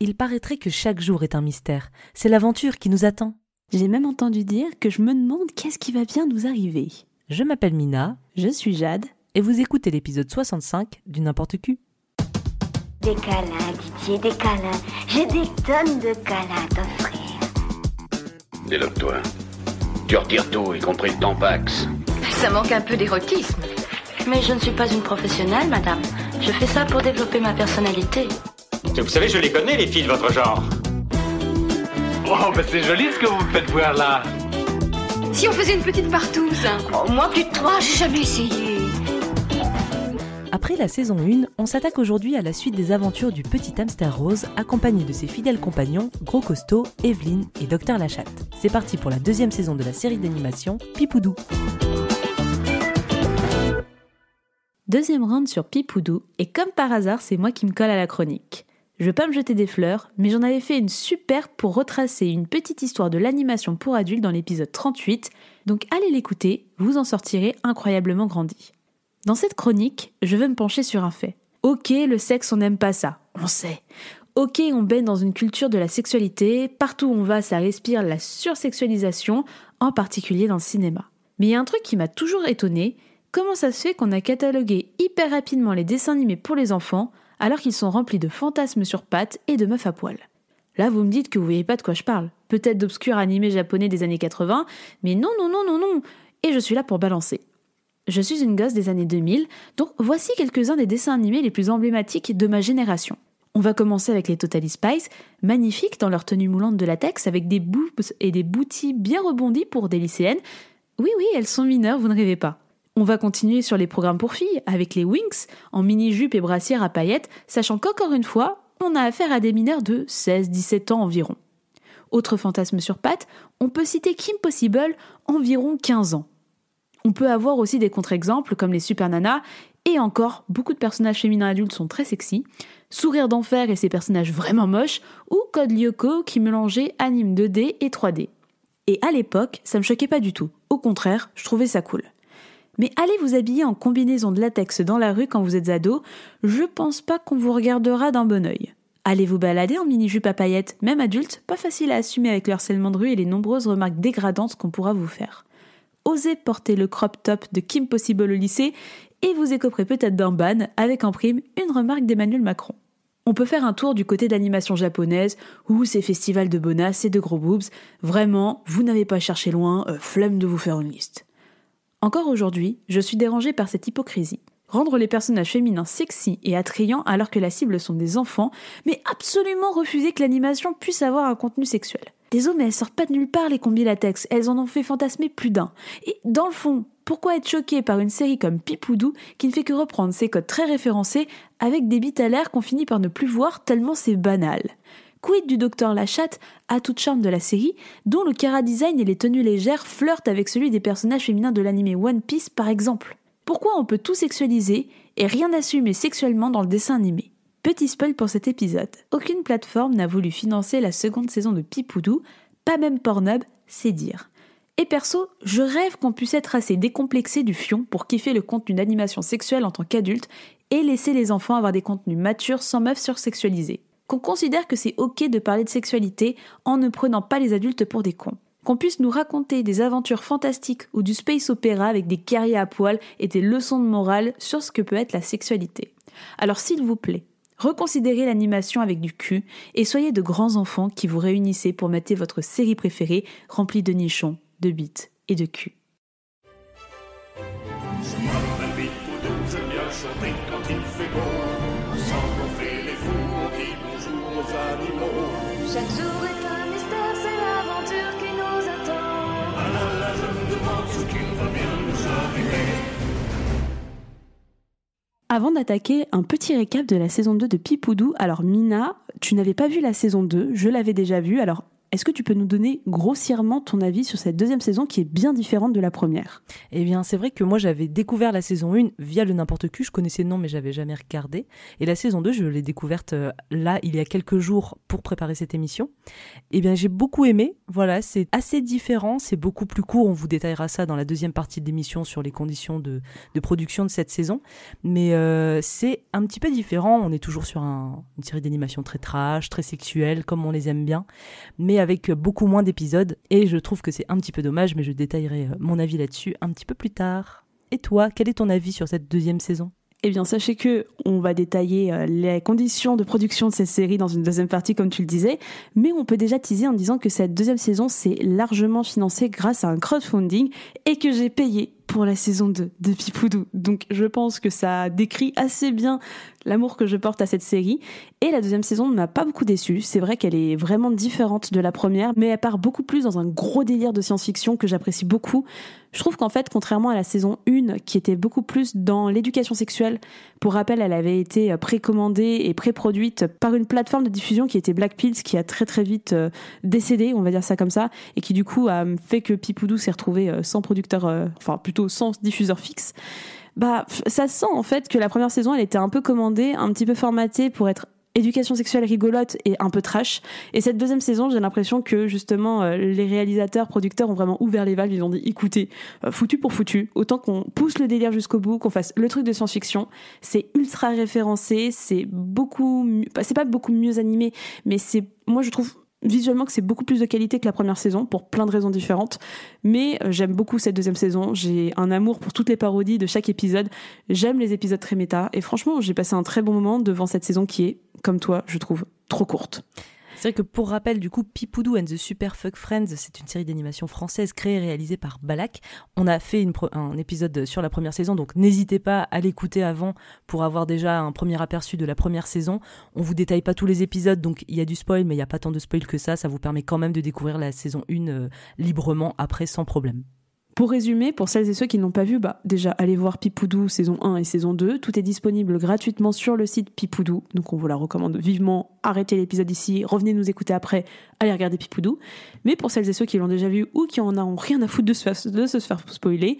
Il paraîtrait que chaque jour est un mystère. C'est l'aventure qui nous attend. J'ai même entendu dire que je me demande qu'est-ce qui va bien nous arriver. Je m'appelle Mina. Je suis Jade. Et vous écoutez l'épisode 65 du N'importe qui. Des câlins, Didier, des câlins. J'ai des tonnes de câlins à t'offrir. Déloque-toi. Tu retires tout, y compris le tampax. Ça manque un peu d'érotisme. Mais je ne suis pas une professionnelle, madame. Je fais ça pour développer ma personnalité. Vous savez, je les connais, les filles de votre genre. Oh, ben c'est joli ce que vous me faites voir là. Si on faisait une petite partouze Oh, moi, plus de trois, j'ai jamais essayé. Après la saison 1, on s'attaque aujourd'hui à la suite des aventures du petit hamster rose accompagné de ses fidèles compagnons Gros Costaud, Evelyne et Docteur Lachatte. C'est parti pour la deuxième saison de la série d'animation Pipoudou. Deuxième round sur Pipoudou, et comme par hasard, c'est moi qui me colle à la chronique. Je veux pas me jeter des fleurs, mais j'en avais fait une super pour retracer une petite histoire de l'animation pour adultes dans l'épisode 38, donc allez l'écouter, vous en sortirez incroyablement grandi. Dans cette chronique, je veux me pencher sur un fait. Ok, le sexe, on n'aime pas ça, on sait. Ok, on baigne dans une culture de la sexualité, partout où on va, ça respire la sursexualisation, en particulier dans le cinéma. Mais il y a un truc qui m'a toujours étonné, comment ça se fait qu'on a catalogué hyper rapidement les dessins animés pour les enfants, alors qu'ils sont remplis de fantasmes sur pattes et de meufs à poil. Là, vous me dites que vous voyez pas de quoi je parle. Peut-être d'obscurs animés japonais des années 80, mais non, non, non, non, non. Et je suis là pour balancer. Je suis une gosse des années 2000, donc voici quelques-uns des dessins animés les plus emblématiques de ma génération. On va commencer avec les Totally Spice, magnifiques dans leur tenue moulante de latex avec des boobs et des boutis bien rebondis pour des lycéennes. Oui, oui, elles sont mineures, vous ne rêvez pas. On va continuer sur les programmes pour filles avec les Winx en mini-jupe et brassière à paillettes, sachant qu'encore une fois, on a affaire à des mineurs de 16-17 ans environ. Autre fantasme sur pattes, on peut citer Kim Possible, environ 15 ans. On peut avoir aussi des contre-exemples comme les Super Nanas, et encore, beaucoup de personnages féminins adultes sont très sexy. Sourire d'enfer et ses personnages vraiment moches, ou Code Lyoko qui mélangeait anime 2D et 3D. Et à l'époque, ça me choquait pas du tout. Au contraire, je trouvais ça cool. Mais allez vous habiller en combinaison de latex dans la rue quand vous êtes ado, je pense pas qu'on vous regardera d'un bon oeil. Allez vous balader en mini-jupe à paillettes, même adulte, pas facile à assumer avec le harcèlement de rue et les nombreuses remarques dégradantes qu'on pourra vous faire. Osez porter le crop top de Kim Possible au lycée et vous écoperez peut-être d'un ban avec en prime une remarque d'Emmanuel Macron. On peut faire un tour du côté d'animation japonaise, ou ces festivals de bonasses et de gros boobs. Vraiment, vous n'avez pas cherché loin, euh, flemme de vous faire une liste. Encore aujourd'hui, je suis dérangée par cette hypocrisie. Rendre les personnages féminins sexy et attrayants alors que la cible sont des enfants, mais absolument refuser que l'animation puisse avoir un contenu sexuel. Désolé, mais elles sortent pas de nulle part les combis latex, elles en ont fait fantasmer plus d'un. Et dans le fond, pourquoi être choqué par une série comme Pipoudou qui ne fait que reprendre ses codes très référencés avec des bites à l'air qu'on finit par ne plus voir tellement c'est banal? Quid du docteur Lachatte, à toute charme de la série, dont le cara design et les tenues légères flirtent avec celui des personnages féminins de l'anime One Piece par exemple Pourquoi on peut tout sexualiser et rien assumer sexuellement dans le dessin animé? Petit spoil pour cet épisode. Aucune plateforme n'a voulu financer la seconde saison de Pipoudou, pas même Pornhub, c'est dire. Et perso, je rêve qu'on puisse être assez décomplexé du fion pour kiffer le contenu d'animation sexuelle en tant qu'adulte et laisser les enfants avoir des contenus matures sans meufs sursexualisées. Qu'on considère que c'est ok de parler de sexualité en ne prenant pas les adultes pour des cons. Qu'on puisse nous raconter des aventures fantastiques ou du space opéra avec des guerriers à poil et des leçons de morale sur ce que peut être la sexualité. Alors s'il vous plaît, Reconsidérez l'animation avec du cul et soyez de grands enfants qui vous réunissez pour mater votre série préférée remplie de nichons, de bites et de cul. Avant d'attaquer, un petit récap de la saison 2 de Pipoudou. Alors Mina, tu n'avais pas vu la saison 2, je l'avais déjà vue, alors est-ce que tu peux nous donner grossièrement ton avis sur cette deuxième saison qui est bien différente de la première? Eh bien, c'est vrai que moi, j'avais découvert la saison 1 via le n'importe qui. Je connaissais le nom, mais j'avais jamais regardé. Et la saison 2, je l'ai découverte euh, là, il y a quelques jours, pour préparer cette émission. Eh bien, j'ai beaucoup aimé. Voilà, c'est assez différent. C'est beaucoup plus court. On vous détaillera ça dans la deuxième partie de l'émission sur les conditions de, production de cette saison. Mais euh, c'est un petit peu différent. On est toujours sur un- une série d'animation très trash, très sexuelle, comme on les aime bien, mais avec beaucoup moins d'épisodes. Et je trouve que c'est un petit peu dommage, mais je détaillerai euh, mon avis là-dessus un petit peu plus tard. Et toi, quel est ton avis sur cette deuxième saison? Eh bien, sachez que on va détailler euh, les conditions de production de cette série dans une deuxième partie, comme tu le disais. Mais on peut déjà teaser en disant que cette deuxième saison, c'est largement financé grâce à un crowdfunding et que j'ai payé pour la saison 2 de Pipoudou. Donc, je pense que ça décrit assez bien l'amour que je porte à cette série. Et la deuxième saison ne m'a pas beaucoup déçue. C'est vrai qu'elle est vraiment différente de la première, mais elle part beaucoup plus dans un gros délire de science-fiction que j'apprécie beaucoup. Je trouve qu'en fait, contrairement à la saison 1, qui était beaucoup plus dans l'éducation sexuelle, pour rappel, elle avait été précommandée et pré-produite par une plateforme de diffusion qui était Black Pills, qui a très très vite euh, décédé, on va dire ça comme ça, et qui du coup a fait que Pipoudou s'est retrouvé euh, sans producteur, euh, enfin plutôt sans diffuseur fixe. Bah, ça sent en fait que la première saison, elle était un peu commandée, un petit peu formatée pour être éducation sexuelle rigolote et un peu trash. Et cette deuxième saison, j'ai l'impression que justement euh, les réalisateurs, producteurs ont vraiment ouvert les valves. Ils ont dit, écoutez, euh, foutu pour foutu, autant qu'on pousse le délire jusqu'au bout, qu'on fasse le truc de science-fiction. C'est ultra référencé, c'est beaucoup, c'est pas beaucoup mieux animé, mais c'est, moi je trouve visuellement que c'est beaucoup plus de qualité que la première saison pour plein de raisons différentes. Mais euh, j'aime beaucoup cette deuxième saison. J'ai un amour pour toutes les parodies de chaque épisode. J'aime les épisodes très méta. Et franchement, j'ai passé un très bon moment devant cette saison qui est, comme toi, je trouve, trop courte. C'est vrai que pour rappel, du coup, Pipoudou and the Super Fuck Friends, c'est une série d'animation française créée et réalisée par Balak. On a fait un épisode sur la première saison, donc n'hésitez pas à l'écouter avant pour avoir déjà un premier aperçu de la première saison. On vous détaille pas tous les épisodes, donc il y a du spoil, mais il n'y a pas tant de spoil que ça. Ça vous permet quand même de découvrir la saison 1 euh, librement après, sans problème. Pour résumer, pour celles et ceux qui n'ont pas vu, bah déjà allez voir Pipoudou saison 1 et saison 2. Tout est disponible gratuitement sur le site Pipoudou, donc on vous la recommande vivement. Arrêtez l'épisode ici, revenez nous écouter après, allez regarder Pipoudou. Mais pour celles et ceux qui l'ont déjà vu ou qui en ont rien à foutre de se faire, de se faire spoiler,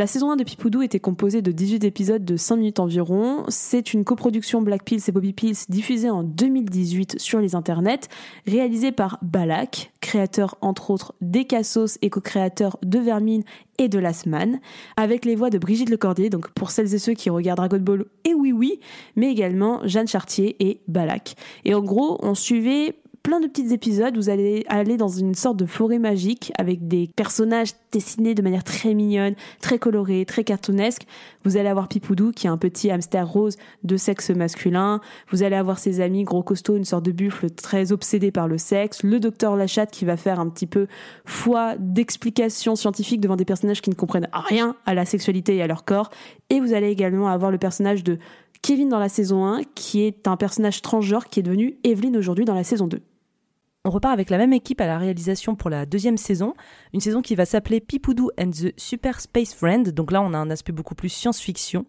la saison 1 de Pipoudou était composée de 18 épisodes de 5 minutes environ. C'est une coproduction Black Pills et Bobby Pills diffusée en 2018 sur les internets, réalisée par Balak, créateur entre autres d'Ecassos et co-créateur de Vermine et de Last Man, avec les voix de Brigitte Lecordier, donc pour celles et ceux qui regardent Dragon Ball, et oui oui, mais également Jeanne Chartier et Balak. Et en gros, on suivait plein de petits épisodes, vous allez aller dans une sorte de forêt magique avec des personnages dessinés de manière très mignonne, très colorée, très cartoonesque. Vous allez avoir Pipoudou qui est un petit hamster rose de sexe masculin. Vous allez avoir ses amis gros costauds, une sorte de buffle très obsédé par le sexe. Le docteur Lachatte qui va faire un petit peu foi d'explication scientifique devant des personnages qui ne comprennent rien à la sexualité et à leur corps. Et vous allez également avoir le personnage de Kevin dans la saison 1 qui est un personnage transgenre qui est devenu Evelyn aujourd'hui dans la saison 2. On repart avec la même équipe à la réalisation pour la deuxième saison, une saison qui va s'appeler Pipoudou and the Super Space Friend. Donc là, on a un aspect beaucoup plus science-fiction.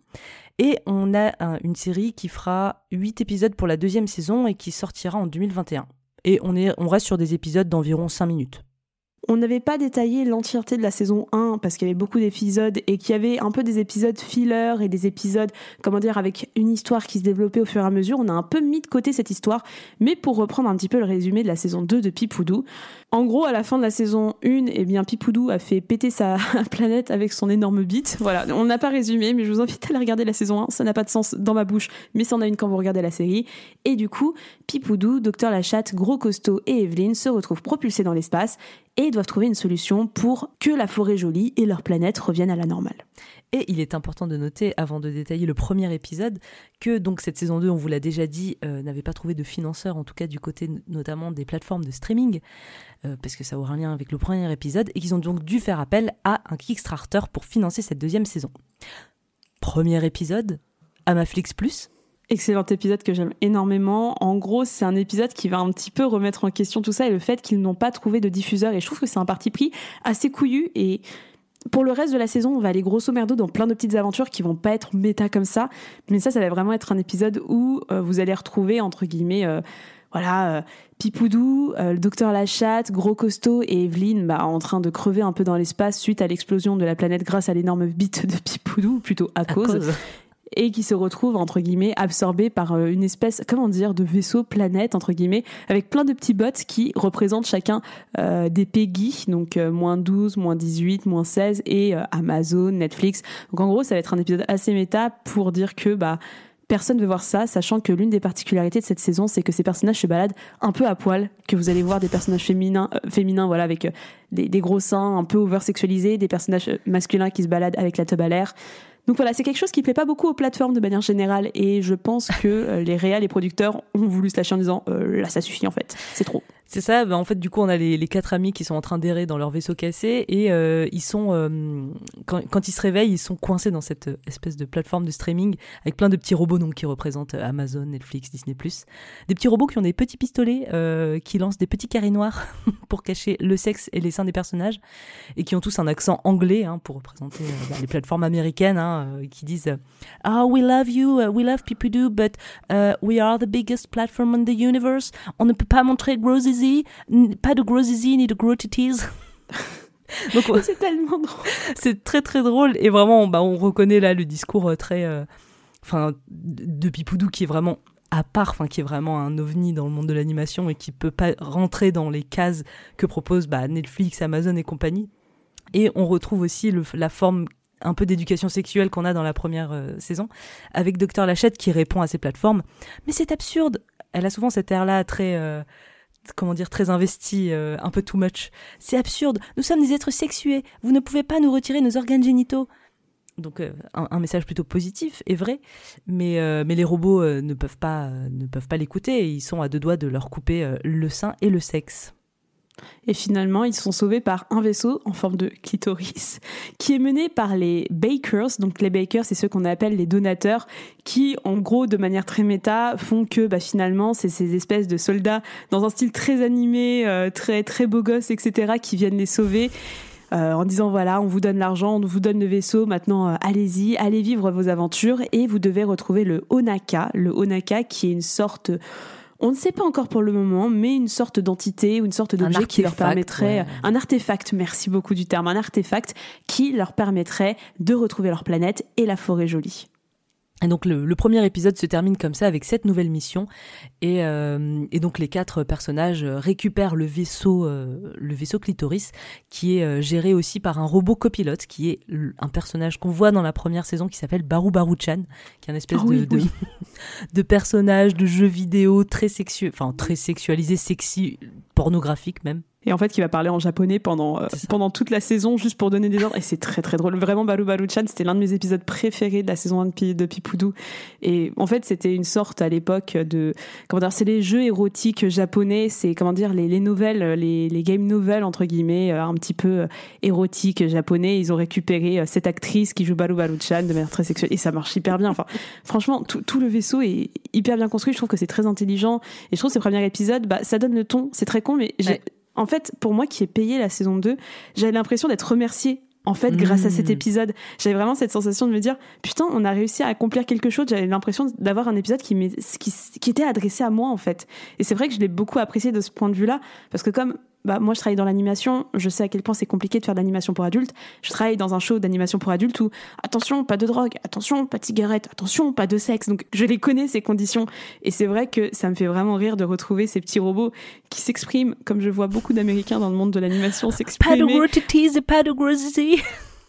Et on a un- une série qui fera 8 épisodes pour la deuxième saison et qui sortira en 2021. Et on, est, on reste sur des épisodes d'environ 5 minutes. On n'avait pas détaillé l'entièreté de la saison 1 parce qu'il y avait beaucoup d'épisodes et qu'il y avait un peu des épisodes filler et des épisodes, comment dire, avec une histoire qui se développait au fur et à mesure. On a un peu mis de côté cette histoire, mais pour reprendre un petit peu le résumé de la saison 2 de Pipoudou. En gros, à la fin de la saison 1, eh bien, Pipoudou a fait péter sa planète avec son énorme bite. Voilà, on n'a pas résumé, mais je vous invite à aller regarder la saison 1. Ça n'a pas de sens dans ma bouche, mais ça en a une quand vous regardez la série. Et du coup, Pipoudou, Docteur Lachatte, Gros Costaud et Evelyne se retrouvent propulsés dans l'espace et doivent trouver une solution pour que la forêt jolie et leur planète reviennent à la normale. Et il est important de noter, avant de détailler le premier épisode, que donc cette saison 2, on vous l'a déjà dit, euh, n'avait pas trouvé de financeur, en tout cas du côté notamment des plateformes de streaming, euh, parce que ça aura un lien avec le premier épisode, et qu'ils ont donc dû faire appel à un Kickstarter pour financer cette deuxième saison. Premier épisode, Amaflix Plus, Excellent épisode que j'aime énormément. En gros, c'est un épisode qui va un petit peu remettre en question tout ça et le fait qu'ils n'ont pas trouvé de diffuseur. Et je trouve que c'est un parti pris assez couillu. Et pour le reste de la saison, on va aller grosso merdo dans plein de petites aventures qui vont pas être méta comme ça. Mais ça, ça va vraiment être un épisode où euh, vous allez retrouver, entre guillemets, euh, voilà, euh, Pipoudou, le docteur Lachatte, Gros Costaud et Evelyne bah, en train de crever un peu dans l'espace suite à l'explosion de la planète grâce à l'énorme bite de Pipoudou, ou plutôt à, À cause, cause. Et qui se retrouvent entre guillemets absorbés par euh, une espèce, comment dire, de vaisseau planète entre guillemets, avec plein de petits bots qui représentent chacun euh, des PEGI, donc euh, moins 12, moins 18, moins 16 et Amazon, Netflix. Donc en gros, ça va être un épisode assez méta pour dire que bah personne veut voir ça, sachant que l'une des particularités de cette saison, c'est que ces personnages se baladent un peu à poil, que vous allez voir des personnages féminins, féminins voilà, avec des, gros seins un peu over-sexualisés, des personnages masculins qui se baladent avec la teub à l'air. Donc voilà, c'est quelque chose qui plaît pas beaucoup aux plateformes de manière générale, et je pense que euh, les réals et producteurs ont voulu se lâcher en disant euh, là ça suffit en fait, c'est trop. C'est ça, bah, en fait, du coup, on a les, quatre amis qui sont en train d'errer dans leur vaisseau cassé et euh, ils sont, euh, quand, ils se réveillent, ils sont coincés dans cette euh, espèce de plateforme de streaming avec plein de petits robots donc, qui représentent Amazon, Netflix, Disney+. Des petits robots qui ont des petits pistolets, qui lancent des petits carrés noirs pour cacher le sexe et les seins des personnages et qui ont tous un accent anglais hein, pour représenter bah, les plateformes américaines hein, qui disent Ah, we love you, we love Pipoudou, but we are the biggest platform in the universe. On ne peut pas montrer gros pas de gros zizi ni de gros titis. Donc on- C'est tellement drôle. c'est très très drôle et vraiment bah, on reconnaît là le discours euh, très euh, enfin de Pipoudou qui est vraiment à part enfin qui est vraiment un ovni dans le monde de l'animation et qui peut pas rentrer dans les cases que proposent bah, Netflix, Amazon et compagnie. Et on retrouve aussi le- la forme un peu d'éducation sexuelle qu'on a dans la première euh, saison avec Docteur Lachette qui répond à ces plateformes. Mais c'est absurde. Elle a souvent cet air là très euh, comment dire très investi, euh, un peu too much. C'est absurde. Nous sommes des êtres sexués. Vous ne pouvez pas nous retirer nos organes génitaux. Donc euh, un, message plutôt positif et vrai, mais euh, mais les robots ne peuvent pas ne peuvent pas l'écouter ils sont à deux doigts de leur couper le sein et le sexe. Et finalement, ils sont sauvés par un vaisseau en forme de clitoris qui est mené par les Bakers. Donc les Bakers, c'est ceux qu'on appelle les donateurs qui, en gros, de manière très méta, font que bah, finalement, c'est ces espèces de soldats dans un style très animé, euh, très très beau gosse, etc., qui viennent les sauver. euh, en disant voilà, on vous donne l'argent, on vous donne le vaisseau, maintenant euh, allez-y, allez vivre vos aventures et vous devez retrouver le Onaka, le Onaka qui est une sorte, on ne sait pas encore pour le moment, mais une sorte d'entité ou une sorte d'objet qui leur permettrait, ouais. un artefact, merci beaucoup du terme, un artefact qui leur permettrait de retrouver leur planète et la forêt jolie. Et donc le, le premier épisode se termine comme ça avec cette nouvelle mission et, euh, et donc les quatre personnages récupèrent le vaisseau euh, le vaisseau clitoris qui est euh, géré aussi par un robot copilote qui est un personnage qu'on voit dans la première saison qui s'appelle Baru Baruchan qui est un espèce Ah oui, de, de, oui. de personnage de jeu vidéo très enfin très sexualisé sexy pornographique même Et en fait, qui va parler en japonais pendant, euh, pendant toute la saison, juste pour donner des ordres. Et c'est très très drôle. Vraiment, Balu Balu-chan, c'était l'un de mes épisodes préférés de la saison 1 de, de Pipoudou. Et en fait, c'était une sorte à l'époque de. Comment dire C'est les jeux érotiques japonais. C'est, comment dire, les, les nouvelles, les, les game novels, entre guillemets, euh, un petit peu euh, érotiques japonais. Ils ont récupéré cette actrice qui joue Balu Balu-chan de manière très sexuelle. Et ça marche hyper bien. Enfin, franchement, tout, tout le vaisseau est hyper bien construit. Je trouve que c'est très intelligent. Et je trouve que ces premiers épisodes, bah, ça donne le ton. C'est très con, mais j'ai, Ouais. En fait, pour moi qui ai payé la saison 2, j'avais l'impression d'être remerciée. En fait, grâce à cet Mmh. épisode, j'avais vraiment cette sensation de me dire putain, on a réussi à accomplir quelque chose. J'avais l'impression d'avoir un épisode qui, m'est- qui, qui était adressé à moi en fait. Et c'est vrai que je l'ai beaucoup apprécié de ce point de vue-là, parce que comme bah, moi je travaille dans l'animation, je sais à quel point c'est compliqué de faire de l'animation pour adultes. Je travaille dans un show d'animation pour adultes où attention, pas de drogue, attention, pas de cigarette, attention, pas de sexe. Donc je les connais ces conditions. Et c'est vrai que ça me fait vraiment rire de retrouver ces petits robots qui s'expriment comme je vois beaucoup d'Américains dans le monde de l'animation pas de s'exprimer. gros titis et pas de gros zizi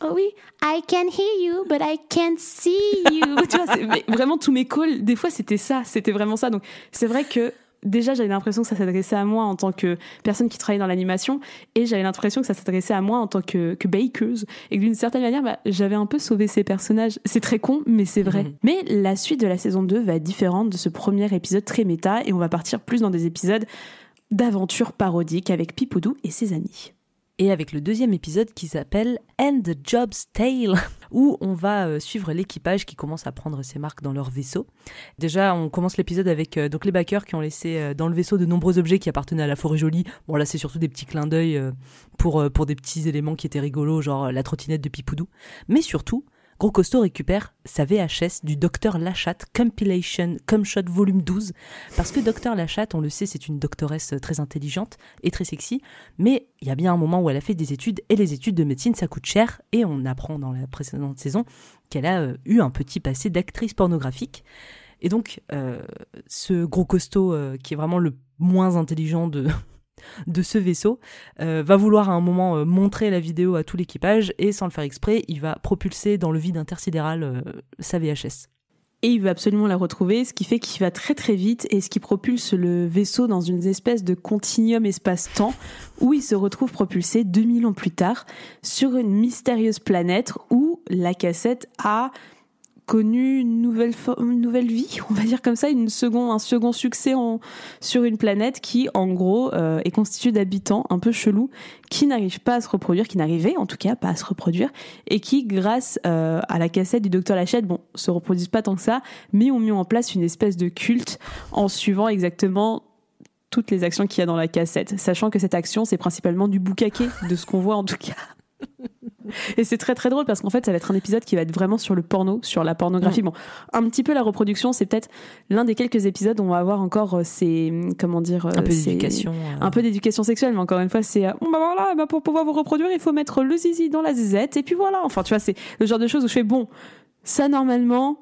Oh oui, I can hear you, but I can't see you. tu vois, mais vraiment tous mes calls, des fois c'était ça, c'était vraiment ça. Donc c'est vrai que déjà j'avais l'impression que ça s'adressait à moi en tant que personne qui travaille dans l'animation, et j'avais l'impression que ça s'adressait à moi en tant que, que bakeuse, et que d'une certaine manière, bah, j'avais un peu sauvé ces personnages. C'est très con, mais c'est vrai. Mhm. Mais la suite de la saison 2 va être différente de ce premier épisode très méta, et on va partir plus dans des épisodes d'aventure parodique avec Pipoudou et ses amis. Et avec le deuxième épisode qui s'appelle the Job's Tale, où on va euh, suivre l'équipage qui commence à prendre ses marques dans leur vaisseau. Déjà, on commence l'épisode avec euh, donc les backers qui ont laissé euh, dans le vaisseau de nombreux objets qui appartenaient à la forêt jolie. Bon là, c'est surtout des petits clins d'œil pour pour des petits éléments qui étaient rigolos, genre la trottinette de Pipoudou. Mais surtout, Gros Costaud récupère sa VHS du Docteur Lachatte Compilation Comshot Volume 12 parce que Docteur Lachatte, on le sait, c'est une doctoresse très intelligente et très sexy, mais il y a bien un moment où elle a fait des études et les études de médecine ça coûte cher et on apprend dans la précédente saison qu'elle a euh, eu un petit passé d'actrice pornographique. Et donc, euh, ce gros costaud, euh, qui est vraiment le moins intelligent de, de ce vaisseau, euh, va vouloir à un moment euh, montrer la vidéo à tout l'équipage et sans le faire exprès, il va propulser dans le vide intersidéral euh, sa VHS. Et il veut absolument la retrouver, ce qui fait qu'il va très très vite et ce qui propulse le vaisseau dans une espèce de continuum espace-temps où il se retrouve propulsé 2000 ans plus tard sur une mystérieuse planète où la cassette a connu une nouvelle, une nouvelle vie, on va dire comme ça, une second, un second succès en, sur une planète qui, en gros, euh, est constituée d'habitants un peu chelous qui n'arrivent pas à se reproduire, qui n'arrivaient en tout cas pas à se reproduire, et qui, grâce euh, à la cassette du docteur Lachette, bon, se reproduisent pas tant que ça, mais ont mis en place une espèce de culte en suivant exactement toutes les actions qu'il y a dans la cassette, sachant que cette action, c'est principalement du boucaquet, de ce qu'on voit en tout cas. Et c'est très très drôle parce qu'en fait, ça va être un épisode qui va être vraiment sur le porno, sur la pornographie. Bon, un petit peu la reproduction, c'est peut-être l'un des quelques épisodes où on va avoir encore euh, ces, comment dire, Un peu euh, d'éducation. euh, un peu d'éducation sexuelle, mais encore une fois, c'est euh, bon, bah voilà, bah pour pouvoir vous reproduire, il faut mettre le zizi dans la zizette, et puis voilà. Enfin, tu vois, c'est le genre de choses où je fais bon, ça normalement,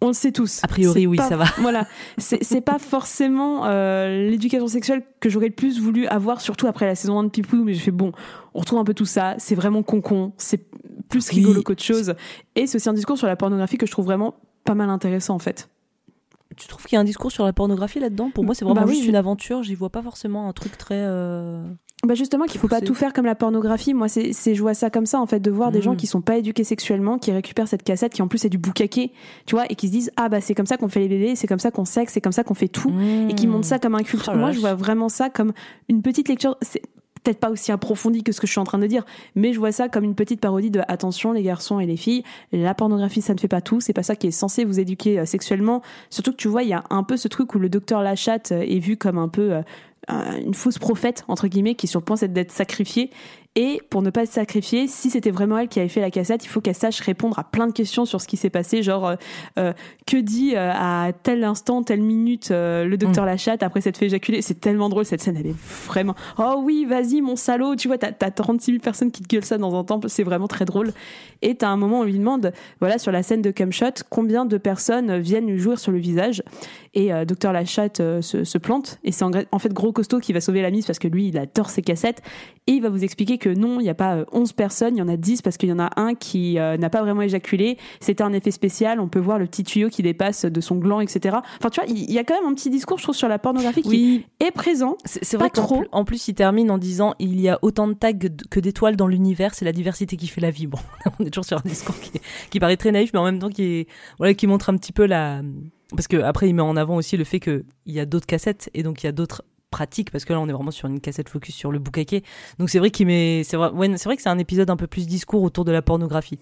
on le sait tous. A priori, oui, pas- ça va. Voilà, c'est c'est pas forcément euh, l'éducation sexuelle que j'aurais le plus voulu avoir, surtout après la saison 1 de Pipou, mais je fais bon, on retrouve un peu tout ça, c'est vraiment con-con, c'est plus Oui. rigolo qu'autre chose, et c'est aussi un discours sur la pornographie que je trouve vraiment pas mal intéressant en fait. Tu trouves qu'il y a un discours sur la pornographie là-dedans? Pour moi, c'est vraiment Bah oui, juste oui. une aventure. J'y vois pas forcément un truc très. euh, Bah justement qu'il faut pas tout faire comme la pornographie. Moi, c'est, je vois ça comme ça en fait, de voir des gens qui sont pas éduqués sexuellement, qui récupèrent cette cassette, qui en plus est du boucaquet, tu vois, et qui se disent ah bah c'est comme ça qu'on fait les bébés, c'est comme ça qu'on sexe, c'est comme ça qu'on fait tout, et qui montrent ça comme un culte. Oh Moi, je vois vraiment ça comme une petite lecture. Peut-être pas aussi approfondi que ce que je suis en train de dire, mais je vois ça comme une petite parodie de attention les garçons et les filles, la pornographie ça ne fait pas tout, c'est pas ça qui est censé vous éduquer euh, sexuellement. Surtout que tu vois, il y a un peu ce truc où le docteur Lachatte euh, est vu comme un peu euh, un- une fausse prophète entre guillemets qui est sur le point d'être sacrifiée et pour ne pas être sacrifiée si c'était vraiment elle qui avait fait la cassette il faut qu'elle sache répondre à plein de questions sur ce qui s'est passé. Genre euh, euh, que dit euh, à tel instant telle minute euh, le docteur Lachatte après s'être fait éjaculer? C'est tellement drôle cette scène elle est vraiment oh oui vas-y mon salaud! Tu vois t'as t'as 36 000 personnes qui te gueulent ça dans un temple c'est vraiment très drôle. Et t'as un moment où on lui demande voilà sur la scène de Cumshot combien de personnes viennent lui jouir sur le visage? Et docteur Lachatte se, se plante. Et c'est en, en fait gros costaud qui va sauver la mise parce que lui il adore ses cassettes. Et il va vous expliquer que non il n'y a pas euh, 11 personnes il y en a 10 parce qu'il y en a un qui euh, n'a pas vraiment éjaculé c'était un effet spécial on peut voir le petit tuyau qui dépasse de son gland etc enfin tu vois il y a quand même un petit discours je trouve sur la pornographie qui est présent c'est vrai trop. en plus, il termine en disant il y a autant de tags que d'étoiles dans l'univers, c'est la diversité qui fait la vie. Bon, on est toujours sur un discours qui, qui paraît très naïf, mais en même temps qui est voilà qui montre un petit peu la parce que après il met en avant aussi le fait que il y a d'autres cassettes et donc il y a d'autres pratiques parce que là on est vraiment sur une cassette focus sur le boucaquet. Donc c'est vrai qu'il met c'est vrai c'est vrai que c'est un épisode un peu plus discours autour de la pornographie.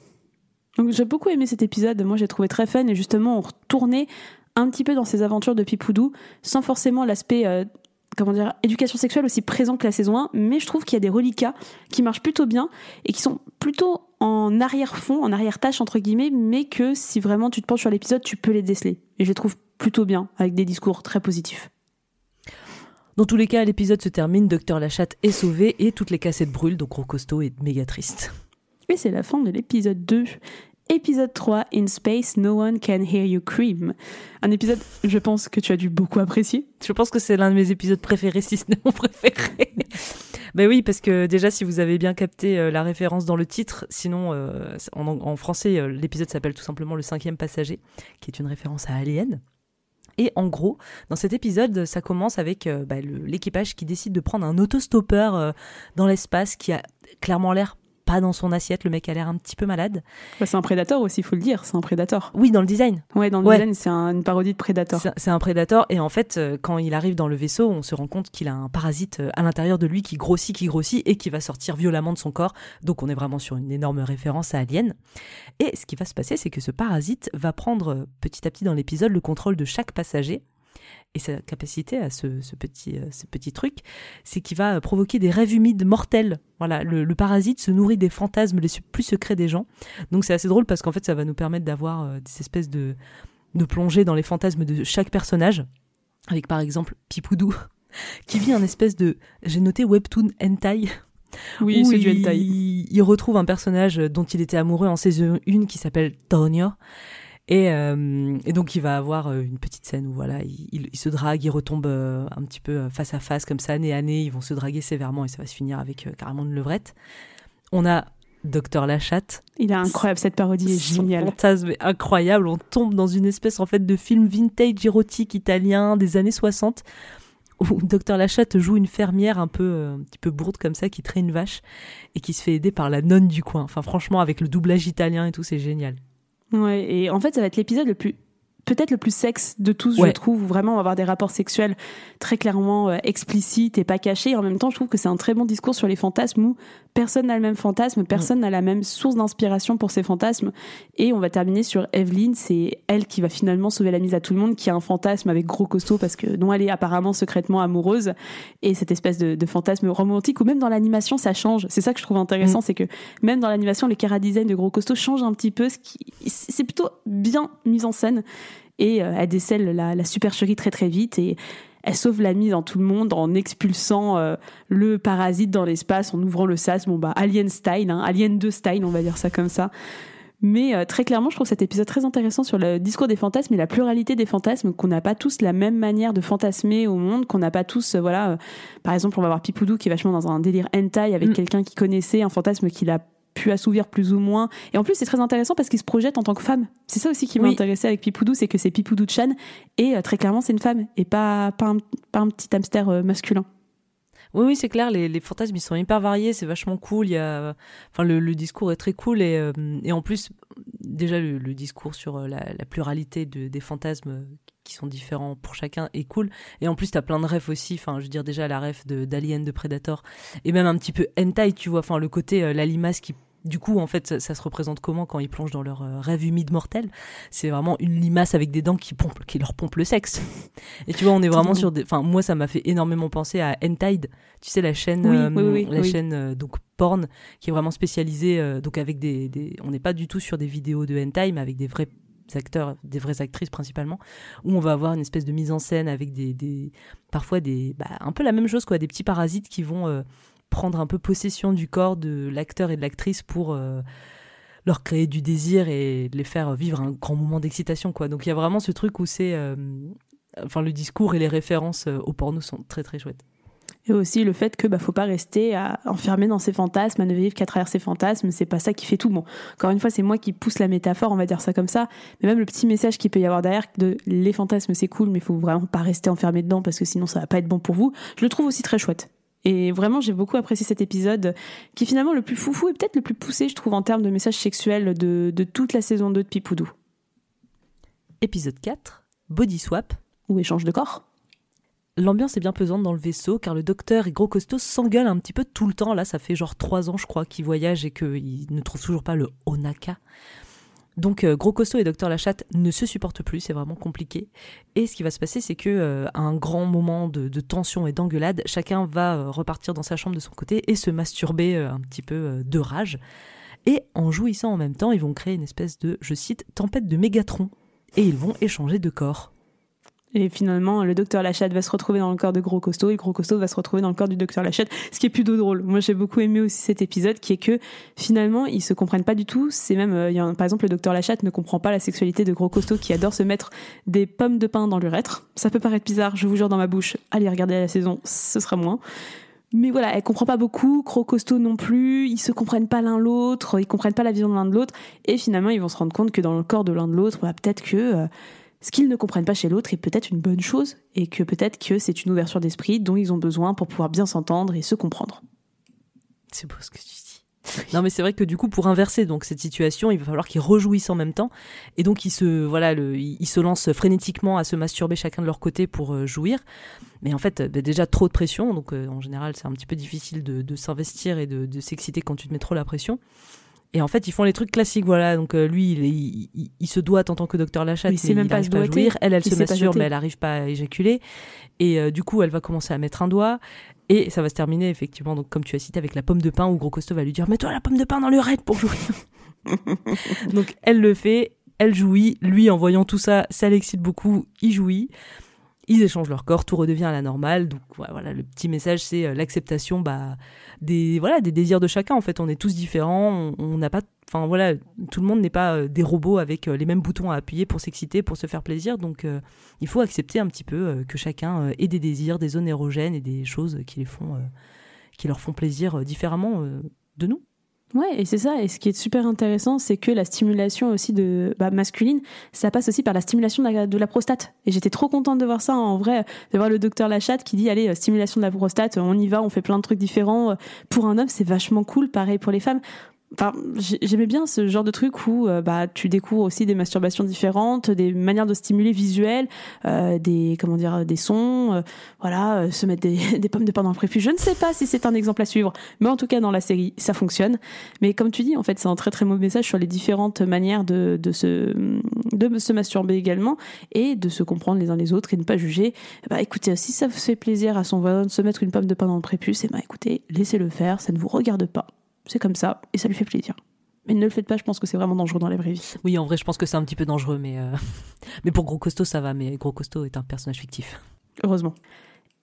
J'ai beaucoup aimé cet épisode, moi j'ai trouvé très fun et justement on retournait un petit peu dans ces aventures de Pipoudou sans forcément l'aspect euh, comment dire éducation sexuelle aussi présent que la saison 1, mais je trouve qu'il y a des reliquats qui marchent plutôt bien et qui sont plutôt en arrière-fond, en arrière-tâche entre guillemets, mais que si vraiment tu te penches sur l'épisode, tu peux les déceler. Et je les trouve plutôt bien avec des discours très positifs. Dans tous les cas, l'épisode se termine, Docteur Lachatte est sauvé et toutes les cassettes brûlent, donc Gros Costaud est méga triste. Et c'est la fin de l'épisode 2. Épisode 3, In Space, No One Can Hear You Cream. Un épisode, je pense, que tu as dû beaucoup apprécier. Je pense que c'est l'un de mes épisodes préférés, si ce n'est mon préféré. ben oui, parce que déjà, si vous avez bien capté euh, la référence dans le titre, sinon, euh, en, en français, euh, l'épisode s'appelle tout simplement Le cinquième passager, qui est une référence à Alien. Et en gros, dans cet épisode, ça commence avec euh, bah, l'équipage qui décide de prendre un autostoppeur euh, dans l'espace qui a clairement l'air pas dans son assiette. Le mec a l'air un petit peu malade. Bah, c'est un prédateur aussi, il faut le dire, c'est un prédateur. Oui, dans le design. Ouais, dans le Ouais. design, c'est un- une parodie de prédateur. C'est c'est un prédateur et en fait, euh, quand il arrive dans le vaisseau, on se rend compte qu'il a un parasite euh, à l'intérieur de lui qui grossit, qui grossit et qui va sortir violemment de son corps. Donc on est vraiment sur une énorme référence à Alien. Et ce qui va se passer, c'est que ce parasite va prendre euh, petit à petit dans l'épisode le contrôle de chaque passager. Et sa capacité à ce, ce petit, euh, ce petit truc, c'est qu'il va euh, provoquer des rêves humides mortels. Voilà, le, le parasite se nourrit des fantasmes les plus secrets des gens. Donc c'est assez drôle parce qu'en fait, ça va nous permettre d'avoir euh, des espèces de, de plongées dans les fantasmes de chaque personnage. Avec par exemple Pipoudou, qui vit un espèce de, j'ai noté webtoon hentai, Oui, c'est du il retrouve un personnage dont il était amoureux en saison 1 qui s'appelle Tonio. Et, euh, et donc il va avoir euh, une petite scène où voilà, il, il- il se drague, il retombe euh, un petit peu face à face comme ça, nez à nez, ils vont se draguer sévèrement et ça va se finir avec euh, carrément une levrette. On a Docteur Lachatte, Il est incroyable, cette parodie est géniale. fantasme incroyable. On tombe dans une espèce en fait de film vintage érotique italien des années 60 où Docteur Lachatte joue une fermière un peu un petit peu bourde comme ça qui traîne une vache et qui se fait aider par la nonne du coin. Enfin franchement avec le doublage italien et tout c'est génial. Ouais, et en fait, ça va être l'épisode le plus peut-être le plus sexe de tous, je trouve, vraiment on va avoir des rapports sexuels très clairement euh, explicites et pas cachés. Et en même temps, je trouve que c'est un très bon discours sur les fantasmes où personne n'a le même fantasme, personne n'a la même source d'inspiration pour ces fantasmes. Et on va terminer sur Evelyn, c'est elle qui va finalement sauver la mise à tout le monde, qui a un fantasme avec gros costaud parce que dont elle est apparemment secrètement amoureuse. Et cette espèce de, de fantasme romantique, ou même dans l'animation, ça change. C'est ça que je trouve intéressant, c'est que même dans l'animation, les cara design de gros costaud changent un petit peu. Ce qui, c'est plutôt bien mis en scène. Et euh, elle décèle la, la supercherie très très vite et elle sauve la mise dans tout le monde en expulsant euh, le parasite dans l'espace, en ouvrant le sas. Bon bah Alien style, hein, Alien 2 style, on va dire ça comme ça. Mais euh, très clairement, je trouve cet épisode très intéressant sur le discours des fantasmes et la pluralité des fantasmes, qu'on n'a pas tous la même manière de fantasmer au monde, qu'on n'a pas tous, euh, voilà, euh, par exemple, on va voir Pipoudou qui est vachement dans un délire hentai avec Mm. quelqu'un qui connaissait un fantasme qu'il a pu assouvir plus ou moins. Et en plus, c'est très intéressant parce qu'il se projette en tant que femme. C'est ça aussi qui m'a Oui. intéressé avec Pipoudou, c'est que c'est Pipoudou Chan et euh, très clairement, c'est une femme et pas, pas, un, pas un petit hamster euh, masculin. Oui, oui, c'est clair, les, les fantasmes, ils sont hyper variés, c'est vachement cool. Il y a, enfin, le, le discours est très cool et, euh, et en plus, déjà, le, le discours sur la, la pluralité de, des fantasmes qui sont différents pour chacun est cool. Et en plus, t'as plein de refs aussi. Enfin, je veux dire, déjà, la ref de- d'Alien, de, Predator et même un petit peu hentai, tu vois. Enfin, le côté, euh, la limace qui. Du coup, en fait, ça, ça se représente comment quand ils plongent dans leur euh, rêve humide mortel? C'est vraiment une limace avec des dents qui, pompent, qui leur pompent le sexe. Et tu vois, on est vraiment sur des. Enfin, moi, ça m'a fait énormément penser à Entide. Tu sais, la chaîne, Oui, euh, oui, oui, la chaîne euh, donc porn, qui est vraiment spécialisée. euh, donc avec des, des- on n'est pas du tout sur des vidéos de hentai, mais avec des vrais acteurs, des vraies actrices principalement, où on va avoir une espèce de mise en scène avec des, des parfois des, bah, un peu la même chose quoi, des petits parasites qui vont euh, prendre un peu possession du corps de l'acteur et de l'actrice pour euh, leur créer du désir et les faire vivre un grand moment d'excitation quoi. Donc il y a vraiment ce truc où c'est euh, enfin le discours et les références euh, au porno sont très très chouettes. Et aussi le fait que bah faut pas rester à, enfermé dans ses fantasmes, à ne vivre qu'à travers ses fantasmes, c'est pas ça qui fait tout. Bon, encore une fois, c'est moi qui pousse la métaphore, on va dire ça comme ça. Mais même le petit message qu'il peut y avoir derrière de les fantasmes c'est cool, mais il faut vraiment pas rester enfermé dedans parce que sinon ça va pas être bon pour vous. Je le trouve aussi très chouette. Et vraiment, j'ai beaucoup apprécié cet épisode qui est finalement le plus foufou et peut-être le plus poussé, je trouve, en termes de message sexuel de, de toute la saison 2 de Pipoudou. Épisode 4, Body Swap. Ou échange de corps. L'ambiance est bien pesante dans le vaisseau car le docteur et Gros Costaud s'engueulent un petit peu tout le temps. Là, ça fait genre trois ans, je crois, qu'ils voyagent et qu'ils ne trouvent toujours pas le Onaka. Donc, euh, Gros Costaud et Docteur Lachatte ne se supportent plus, c'est vraiment compliqué. Et ce qui va se passer, c'est que euh, à un grand moment de, de tension et d'engueulade, chacun va euh, repartir dans sa chambre de son côté et se masturber euh, un petit peu euh, de rage. Et en jouissant en même temps, ils vont créer une espèce de, je cite, tempête de mégatrons. Et ils vont échanger de corps. Et finalement, le docteur Lachatte va se retrouver dans le corps de Gros Costaud et Gros Costaud va se retrouver dans le corps du docteur Lachatte, ce qui est plutôt drôle. Moi, j'ai beaucoup aimé aussi cet épisode qui est que finalement, ils se comprennent pas du tout. C'est même, euh, par exemple, le docteur Lachatte ne comprend pas la sexualité de Gros Costaud qui adore se mettre des pommes de pain dans l'urètre. Ça peut paraître bizarre, je vous jure, dans ma bouche. Allez regarder la saison, ce sera moins. Mais voilà, elle comprend pas beaucoup, Gros Costaud non plus, ils se comprennent pas l'un l'autre, ils comprennent pas la vision de l'un de l'autre, et finalement ils vont se rendre compte que dans le corps de l'un de l'autre, bah, peut-être que euh, ce qu'ils ne comprennent pas chez l'autre est peut-être une bonne chose, et que peut-être que c'est une ouverture d'esprit dont ils ont besoin pour pouvoir bien s'entendre et se comprendre. C'est beau ce que tu dis. Non mais c'est vrai que du coup pour inverser donc cette situation, il va falloir qu'ils rejouissent en même temps et donc ils se voilà ils se lancent frénétiquement à se masturber chacun de leur côté pour euh, jouir. Mais en fait euh, bah, déjà trop de pression donc euh, en général c'est un petit peu difficile de, de s'investir et de, de s'exciter quand tu te mets trop la pression. Et en fait, ils font les trucs classiques, voilà. Donc euh, lui, il, est- il, il- il se doite en tant que docteur Lachat, Mais mais, il sait même il pas arrive se pas à jouir. Elle, elle se masturbe, mais elle arrive pas à éjaculer. Et euh, du coup, elle va commencer à mettre un doigt. Et ça va se terminer, effectivement, donc comme tu as cité, avec la pomme de pain, où Gros Costaud va lui dire Mets-toi la pomme de pain dans l'urètre pour jouir. donc elle le fait, elle jouit. Lui, en voyant tout ça, ça l'excite beaucoup, il jouit. Ils échangent leur corps, tout redevient à la normale. Donc voilà, le petit message, c'est euh, l'acceptation bah, des voilà des désirs de chacun. En fait, on est tous différents. On n'a pas, enfin voilà, tout le monde n'est pas euh, des robots avec euh, les mêmes boutons à appuyer pour s'exciter, pour se faire plaisir. Donc il faut accepter un petit peu que chacun ait des désirs, des zones érogènes et des choses qui les font, qui leur font plaisir différemment de nous. Ouais, et c'est ça. Et ce qui est super intéressant, c'est que la stimulation aussi de bah, masculine, ça passe aussi par la stimulation de la, prostate. Et j'étais trop contente de voir ça en vrai, de voir le docteur Lachatte qui dit allez euh, stimulation de la prostate, on y va, on fait plein de trucs différents. Pour un homme, c'est vachement cool. Pareil pour les femmes. Enfin, j'ai- j'aimais bien ce genre de truc où euh, bah tu découvres aussi des masturbations différentes, des manières de stimuler visuelles, euh, des comment dire, des sons, euh, voilà, euh, se mettre des, des pommes de pain dans le prépuce. Je ne sais pas si c'est un exemple à suivre, mais en tout cas dans la série, ça fonctionne. Mais comme tu dis, en fait, c'est un très très mauvais message sur les différentes manières de, de, se, de se masturber également et de se comprendre les uns les autres et ne pas juger. Bah écoutez, si ça vous fait plaisir à son voisin de se mettre une pomme de pain dans le prépuce, et bah écoutez, laissez-le faire, ça ne vous regarde pas. C'est comme ça et ça lui fait plaisir. Mais ne le faites pas, je pense que c'est vraiment dangereux dans la vraie vie. Oui, en vrai, je pense que c'est un petit peu dangereux, mais euh, mais pour Gros Costaud, ça va. Mais Gros Costaud est un personnage fictif. Heureusement.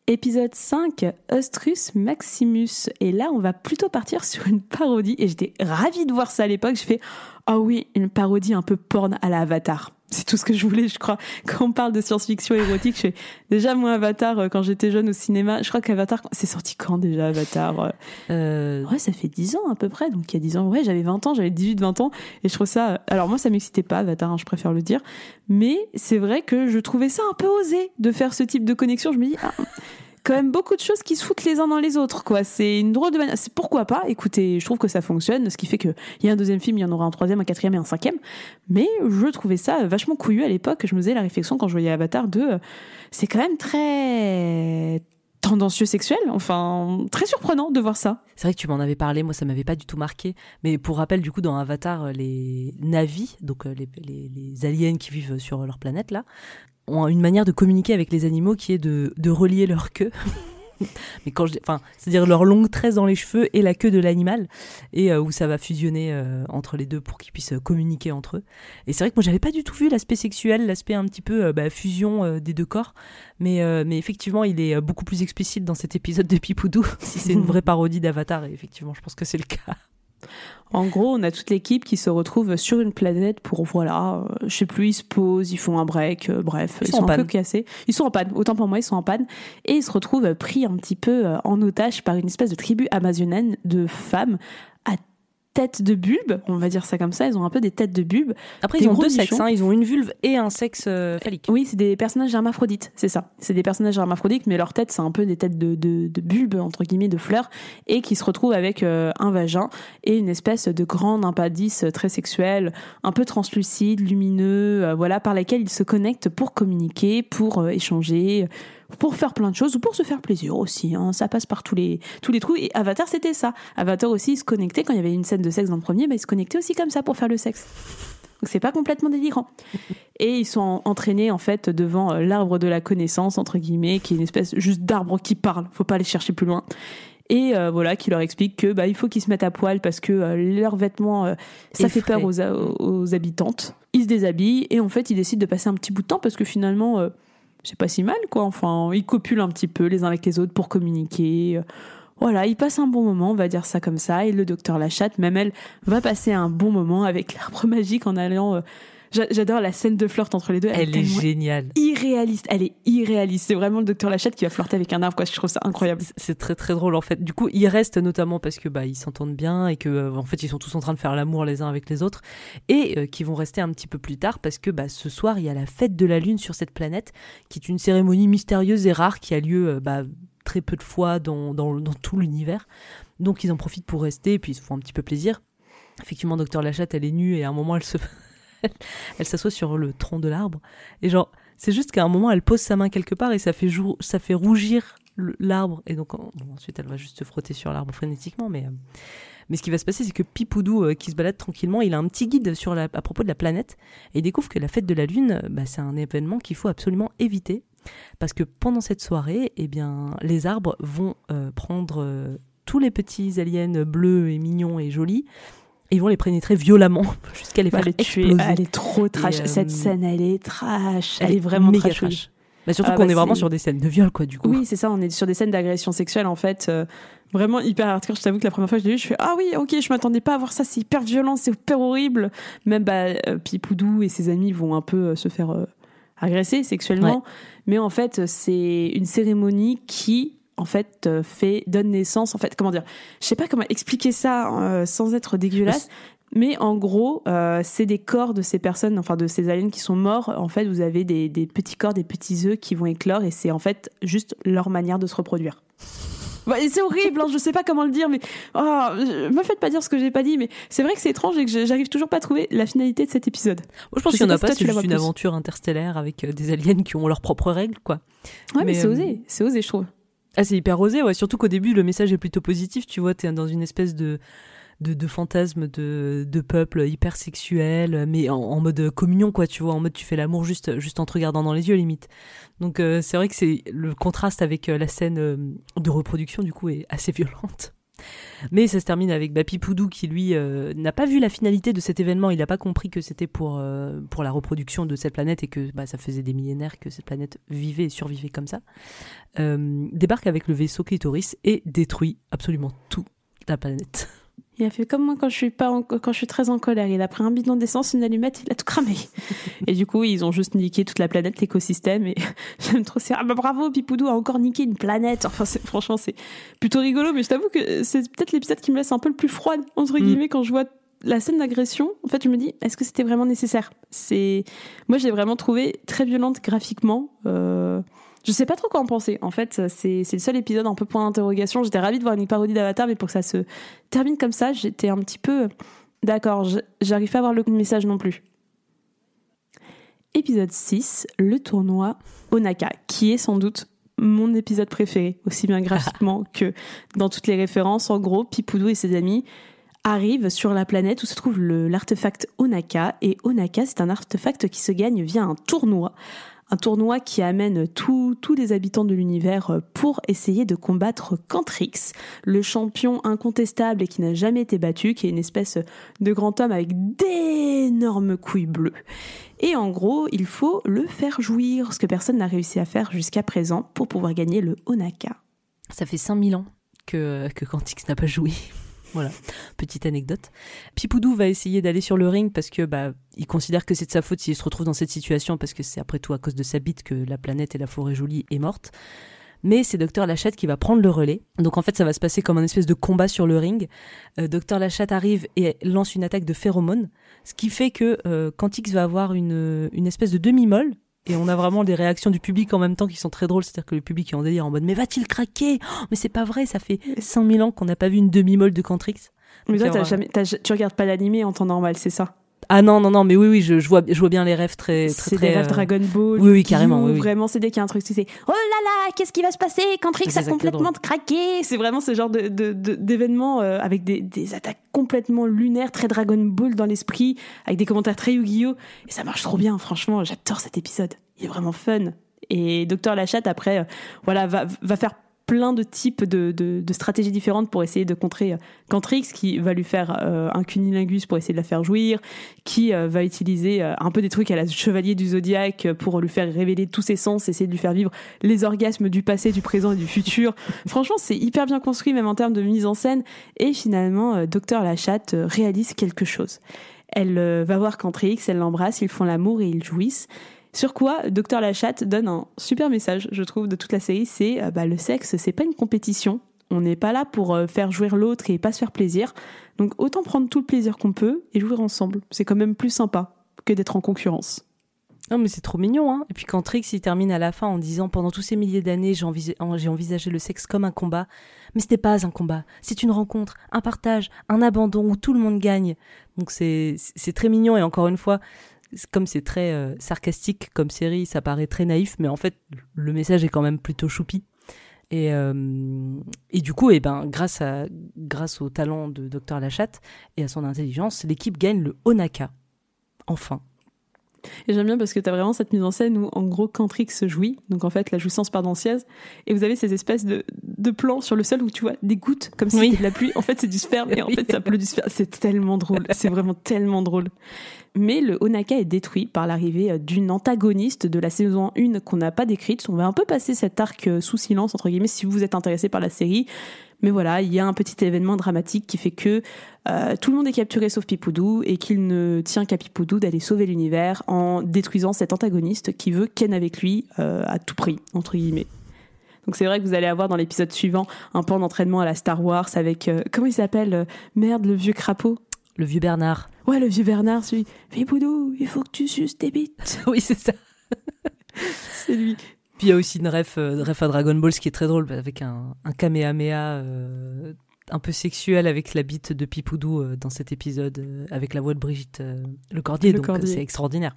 Épisode 5, Ostrus Maximus. Et là, on va plutôt partir sur une parodie. Et j'étais ravie de voir ça à l'époque. Je fais, ah oui, une parodie un peu porn à la Avatar. C'est tout ce que je voulais, je crois. Quand on parle de science-fiction érotique, je fais, déjà, moi, Avatar, euh, quand j'étais jeune au cinéma, je crois qu'Avatar, c'est sorti quand déjà, Avatar? Euh, Euh, Ouais, ça fait 10 ans à peu près. Donc il y a 10 ans, ouais, j'avais 20 ans, j'avais 18, 20 ans. Et je trouve ça. Alors moi, ça m'excitait pas, Avatar, hein, je préfère le dire. Mais c'est vrai que je trouvais ça un peu osé de faire ce type de connexion. Je me dis, ah, quand même beaucoup de choses qui se foutent les uns dans les autres, quoi. C'est une drôle de manière. Pourquoi pas Écoutez, je trouve que ça fonctionne. Ce qui fait qu'il y a un deuxième film, il y en aura un troisième, un quatrième et un cinquième. Mais je trouvais ça vachement couillu à l'époque. Je me faisais la réflexion quand je voyais Avatar 2. C'est quand même très tendancieux sexuel. Enfin, très surprenant de voir ça. C'est vrai que tu m'en avais parlé, moi ça m'avait pas du tout marqué. Mais pour rappel, du coup, dans Avatar, euh, les Navis, donc euh, les, les- aliens qui vivent sur leur planète là, ont une manière de communiquer avec les animaux qui est de, de relier leur queue. Mais quand je, enfin, c'est-à-dire leur longue tresse dans les cheveux et la queue de l'animal, et euh, où ça va fusionner euh, entre les deux pour qu'ils puissent euh, communiquer entre eux. Et c'est vrai que moi j'avais pas du tout vu l'aspect sexuel, l'aspect un petit peu bah, fusion des deux corps, mais mais effectivement il est beaucoup plus explicite dans cet épisode de Pipoudou. si c'est une vraie parodie d'Avatar, et effectivement je pense que c'est le cas. En gros, on a toute l'équipe qui se retrouve sur une planète pour, voilà, euh, je sais plus, ils se posent, ils font un break, euh, bref, Ils ils, sont un peu panne. cassés. Ils sont en panne, autant pour moi, ils sont en panne. Et ils se retrouvent pris un petit peu euh, en otage par une espèce de tribu amazonienne de femmes à tête de bulbe, on va dire ça comme ça, ils ont un peu des têtes de bulbe. Après ils ont deux sexes, hein, ils ont une vulve et un sexe euh, phallique. Oui, c'est des personnages hermaphrodites, c'est ça. C'est des personnages hermaphrodites, mais leur tête, c'est un peu des têtes de, de, de bulbes, entre guillemets, de fleurs, et qui se retrouvent avec euh, un vagin et une espèce de grande impadice très sexuelle, un peu translucide, lumineux, euh, voilà, par laquelle ils se connectent pour communiquer, pour euh, échanger, pour faire plein de choses, ou pour se faire plaisir aussi. hein. Ça passe par tous les, tous les trous. Et Avatar, c'était ça. Avatar aussi, il se connectait, quand il y avait une scène de sexe dans le premier, bah, il se connectait aussi comme ça pour faire le sexe. Donc c'est pas complètement délirant. Et ils sont en- entraînés en fait devant euh, l'arbre de la connaissance entre guillemets, qui est une espèce juste d'arbre qui parle. Faut pas aller chercher plus loin. Et euh, voilà, qui leur explique que bah il faut qu'ils se mettent à poil parce que euh, leurs vêtements euh, ça fait peur aux, aux habitantes. Ils se déshabillent et en fait ils décident de passer un petit bout de temps parce que finalement c'est pas si mal quoi. Enfin ils copulent un petit peu les uns avec les autres pour communiquer. Euh, Voilà, ils passent un bon moment, on va dire ça comme ça. Et le docteur Lachatte, même elle, va passer un bon moment avec l'arbre magique en allant. J'a- J'adore la scène de flirt entre les deux. Elle est géniale. irréaliste. Elle est irréaliste. C'est vraiment le docteur Lachatte qui va flirter avec un arbre. Quoi. Je trouve ça incroyable. C'est- très très drôle en fait. Du coup, ils restent notamment parce que bah ils s'entendent bien et que euh, en fait ils sont tous en train de faire l'amour les uns avec les autres et euh, qui vont rester un petit peu plus tard parce que bah ce soir il y a la fête de la lune sur cette planète qui est une cérémonie mystérieuse et rare qui a lieu euh, bah, très peu de fois dans, dans, dans tout l'univers. Donc ils en profitent pour rester et puis ils se font un petit peu plaisir. Effectivement, Docteur Lachatte, elle est nue et à un moment elle se elle s'assoit sur le tronc de l'arbre et genre c'est juste qu'à un moment elle pose sa main quelque part et ça fait jou- ça fait rougir l'arbre et donc ensuite elle va juste se frotter sur l'arbre frénétiquement mais euh, mais ce qui va se passer c'est que Pipoudou euh, qui se balade tranquillement il a un petit guide sur à propos de la planète et il découvre que la fête de la lune bah, c'est un événement qu'il faut absolument éviter parce que pendant cette soirée eh bien les arbres vont euh, prendre euh, tous les petits aliens bleus et mignons et jolis et ils vont les pénétrer violemment jusqu'à les Va faire les tuer. Elle est trop trash. Et, euh, Cette scène, elle est trash. Elle, est vraiment méga trash. trash. Bah, surtout Ah, qu'on bah, est vraiment sur des scènes de viol, quoi, du coup. Oui, c'est ça, on est sur des scènes d'agression sexuelle en fait. euh, vraiment hyper hardcore. Je t'avoue que la première fois que je l'ai vu, je fais Ah oui, ok, je m'attendais pas à voir ça, c'est hyper violent, c'est hyper horrible. Même bah, euh, Pipoudou et ses amis vont un peu se faire agresser sexuellement. Mais en fait, c'est une cérémonie qui. En fait, euh, fait donne naissance. En fait, comment dire Je sais pas comment expliquer ça euh, sans être dégueulasse. Mais en gros, euh, c'est des corps de ces personnes, enfin de ces aliens qui sont morts. En fait, vous avez des, des petits corps, des petits œufs qui vont éclore, et c'est en fait juste leur manière de se reproduire. Et c'est horrible, hein, je sais pas comment le dire, mais oh, me faites pas dire ce que j'ai pas dit, mais c'est vrai que c'est étrange et que j'arrive toujours pas à trouver la finalité de cet épisode. Moi, je pense qu'il y en a pas c'est juste une aventure interstellaire avec des aliens qui ont leurs propres règles, quoi. Ouais, mais, Mais, c'est osé, c'est osé, je trouve. Ah, c'est hyper osé, ouais. Surtout qu'au début, le message est plutôt positif, tu vois, t'es dans une espèce de, de, fantasme de, de peuple hyper sexuel, mais en, en mode communion, quoi, tu vois, en mode tu fais l'amour juste, juste en te regardant dans les yeux, limite. Donc, euh, c'est vrai que c'est le contraste avec euh, la scène euh, de reproduction, du coup, est assez violente. Mais ça se termine avec bah, Pipoudou qui, lui, euh, n'a pas vu la finalité de cet événement. Il n'a pas compris que c'était pour, euh, pour la reproduction de cette planète et que bah, ça faisait des millénaires que cette planète vivait et survivait comme ça. Euh, débarque avec le vaisseau Clitoris et détruit absolument tout la planète. Il a fait comme moi quand je suis pas en- quand je suis très en colère. Il a pris un bidon d'essence, une allumette, il a tout cramé. et du coup, ils ont juste niqué toute la planète, l'écosystème. Et j'aime trop. C'est ah bah bravo, Pipoudou a encore niqué une planète. Enfin, c'est franchement c'est plutôt rigolo. Mais je t'avoue que c'est peut-être l'épisode qui me laisse un peu le plus froide entre Mm. guillemets quand je vois la scène d'agression. En fait, je me dis est-ce que c'était vraiment nécessaire? C'est moi, j'ai vraiment trouvé très violente graphiquement. Euh... Je sais pas trop quoi en penser. En fait, c'est c'est le seul épisode un peu point d'interrogation. J'étais ravie de voir une parodie d'Avatar, mais pour que ça se termine comme ça, j'étais un petit peu d'accord. je- J'arrive pas à voir le message non plus. Épisode 6, le tournoi Onaka, qui est sans doute mon épisode préféré, aussi bien graphiquement que dans toutes les références. En gros, Pipoudou et ses amis arrivent sur la planète où se trouve l'artefact Onaka. Et Onaka, c'est un artefact qui se gagne via un tournoi. Un tournoi qui amène tous les habitants de l'univers euh, pour essayer de combattre Cantrix, le champion incontestable et qui n'a jamais été battu, qui est une espèce de grand homme avec d'énormes couilles bleues. Et en gros, il faut le faire jouir, ce que personne n'a réussi à faire jusqu'à présent pour pouvoir gagner le Onaka. Ça fait 5000 ans que, que n'a pas joué. Voilà, petite anecdote. Pipoudou va essayer d'aller sur le ring parce que bah, il considère que c'est de sa faute s'il se retrouve dans cette situation parce que c'est après tout à cause de sa bite que la planète et la forêt jolie est morte. Mais c'est Docteur Lachatte qui va prendre le relais. Donc en fait, ça va se passer comme un espèce de combat sur le ring. Euh, Docteur arrive et lance une attaque de phéromones, ce qui fait que euh, Quantix va avoir une, une espèce de demi-molle. Et on a vraiment des réactions du public en même temps qui sont très drôles. C'est-à-dire que le public est en délire en mode Mais va-t-il craquer? Oh, Mais c'est pas vrai, ça fait 5000 ans qu'on n'a pas vu une demi-molle de Cantrix. Mais toi, Donc, t'as euh, jamais, t'as- tu regardes pas l'animé en temps normal, c'est ça? Ah non, non, non, mais oui, oui, je, je vois, je vois bien les rêves très, très, C'est très. des rêves euh, Dragon Ball. oui, oui, carrément, oui, oui. Vraiment, c'est dès qu'il y a un truc, sais, oh là là, qu'est-ce qui va se passer quand Trix C'est a complètement craqué? C'est vraiment ce genre de, de- euh, avec des, des attaques complètement lunaires, très Dragon Ball dans l'esprit, avec des commentaires très Yu-Gi-Oh! Et ça marche trop bien, franchement, j'adore cet épisode. Il est vraiment fun. Et Docteur Lachatte, après, euh, voilà, va, va faire plein de types de, de- stratégies différentes pour essayer de contrer euh, Cantrix, qui va lui faire euh, un cunilingus pour essayer de la faire jouir, qui euh, va utiliser un peu des trucs à la chevalier du zodiaque pour lui faire révéler tous ses sens, essayer de lui faire vivre les orgasmes du passé, du présent et du futur. Franchement, c'est hyper bien construit, même en termes de mise en scène. Et finalement, Docteur Lachatte réalise quelque chose. Elle va voir Cantrix, elle l'embrasse, ils font l'amour et ils jouissent. Sur quoi Docteur Lachatte donne un super message, je trouve, de toute la série, c'est euh, bah, le sexe, c'est pas une compétition. On n'est pas là pour euh, faire jouir l'autre et pas se faire plaisir. Donc autant prendre tout le plaisir qu'on peut et jouir ensemble. C'est quand même plus sympa que d'être en concurrence. Non, mais c'est trop mignon, hein. Et puis quand Trix, il termine à la fin en disant Pendant tous ces milliers d'années, j'ai envisagé, le sexe comme un combat. Mais ce n'est pas un combat. C'est une rencontre, un partage, un abandon où tout le monde gagne. Donc c'est, très mignon. Et encore une fois, comme c'est très euh, sarcastique comme série, ça paraît très naïf. Mais en fait, le message est quand même plutôt choupi. Et, euh, du coup, eh ben, grâce au talent de Dr Lachatte et à son intelligence, l'équipe gagne le Onaka. Enfin. Et j'aime bien parce que tu as vraiment cette mise en scène où, en gros, Cantrix se jouit, donc en fait, la jouissance pardentieuse, et vous avez ces espèces de, de plans sur le sol où tu vois des gouttes, comme si Oui. c'était de la pluie. En fait, c'est du sperme, et en Oui. fait, ça pleut du sperme. C'est tellement drôle. C'est vraiment tellement drôle. Mais le Onaka est détruit par l'arrivée euh, d'une antagoniste de la saison 1 qu'on n'a pas décrite. On va un peu passer cet arc euh, sous silence, entre guillemets, si vous êtes intéressé par la série. Mais voilà, il y a un petit événement dramatique qui fait que euh, tout le monde est capturé sauf Pipoudou et qu'il ne tient qu'à Pipoudou d'aller sauver l'univers en détruisant cet antagoniste qui veut Ken avec lui euh, à tout prix, entre guillemets. Donc c'est vrai que vous allez avoir dans l'épisode suivant un pan d'entraînement à la Star Wars avec, euh, comment il s'appelle Merde, le vieux crapaud? Le vieux Bernard. Ouais, le vieux Bernard, celui. Pipoudou, il faut que tu suces tes bites. oui, c'est ça. C'est lui. Puis il y a aussi une ref, euh, ref à Dragon Ball, ce qui est très drôle, avec un, un kamehameha euh, un peu sexuel avec la bite de Pipoudou euh, dans cet épisode, euh, avec la voix de Brigitte euh, Le Cordier. Le donc c'est extraordinaire.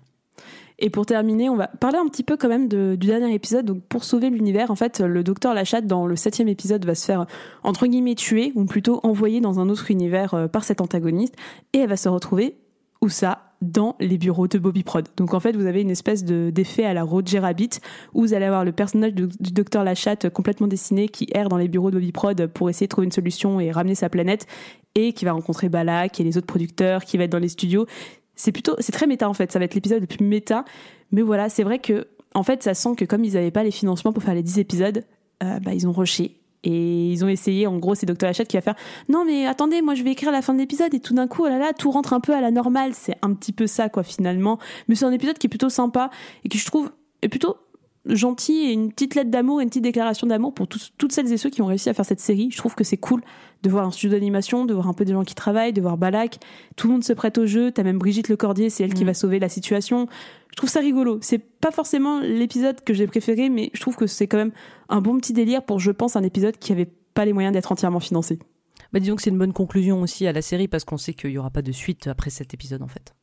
Et pour terminer, on va parler un petit peu quand même de- du dernier épisode. Donc, pour sauver l'univers, en fait, le docteur Lachatte, dans le septième épisode, va se faire, entre guillemets, tuer, ou plutôt envoyer dans un autre univers par cet antagoniste. Et elle va se retrouver, où ça? Dans les bureaux de Bobby Prod. Donc en fait, vous avez une espèce de d'effet à la Roger Rabbit où vous allez avoir le personnage de- du docteur Lachatte complètement dessiné qui erre dans les bureaux de Bobby Prod pour essayer de trouver une solution et ramener sa planète et qui va rencontrer Balak et les autres producteurs qui va être dans les studios. C'est plutôt c'est très méta en fait, ça va être l'épisode le plus méta mais voilà, c'est vrai que en fait, ça sent que comme ils n'avaient pas les financements pour faire les 10 épisodes, euh, bah, ils ont rushé. Et ils ont essayé, en gros, c'est Dr. Hachette qui va faire Non, mais attendez, moi je vais écrire la fin de l'épisode, et tout d'un coup, oh là là, tout rentre un peu à la normale. C'est un petit peu ça, quoi, finalement. Mais c'est un épisode qui est plutôt sympa, et qui, je trouve, est plutôt gentil, et une petite lettre d'amour, et une petite déclaration d'amour pour toutes celles et ceux qui ont réussi à faire cette série. Je trouve que c'est cool de voir un studio d'animation, de voir un peu des gens qui travaillent, de voir Balak. Tout le monde se prête au jeu. T'as même Brigitte Lecordier, c'est elle qui Mm. va sauver la situation. Je trouve ça rigolo. C'est pas forcément l'épisode que j'ai préféré, mais je trouve que c'est quand même un bon petit délire pour, je pense, un épisode qui avait pas les moyens d'être entièrement financé. Bah, disons que c'est une bonne conclusion aussi à la série parce qu'on sait qu'il n'y aura pas de suite après cet épisode en fait.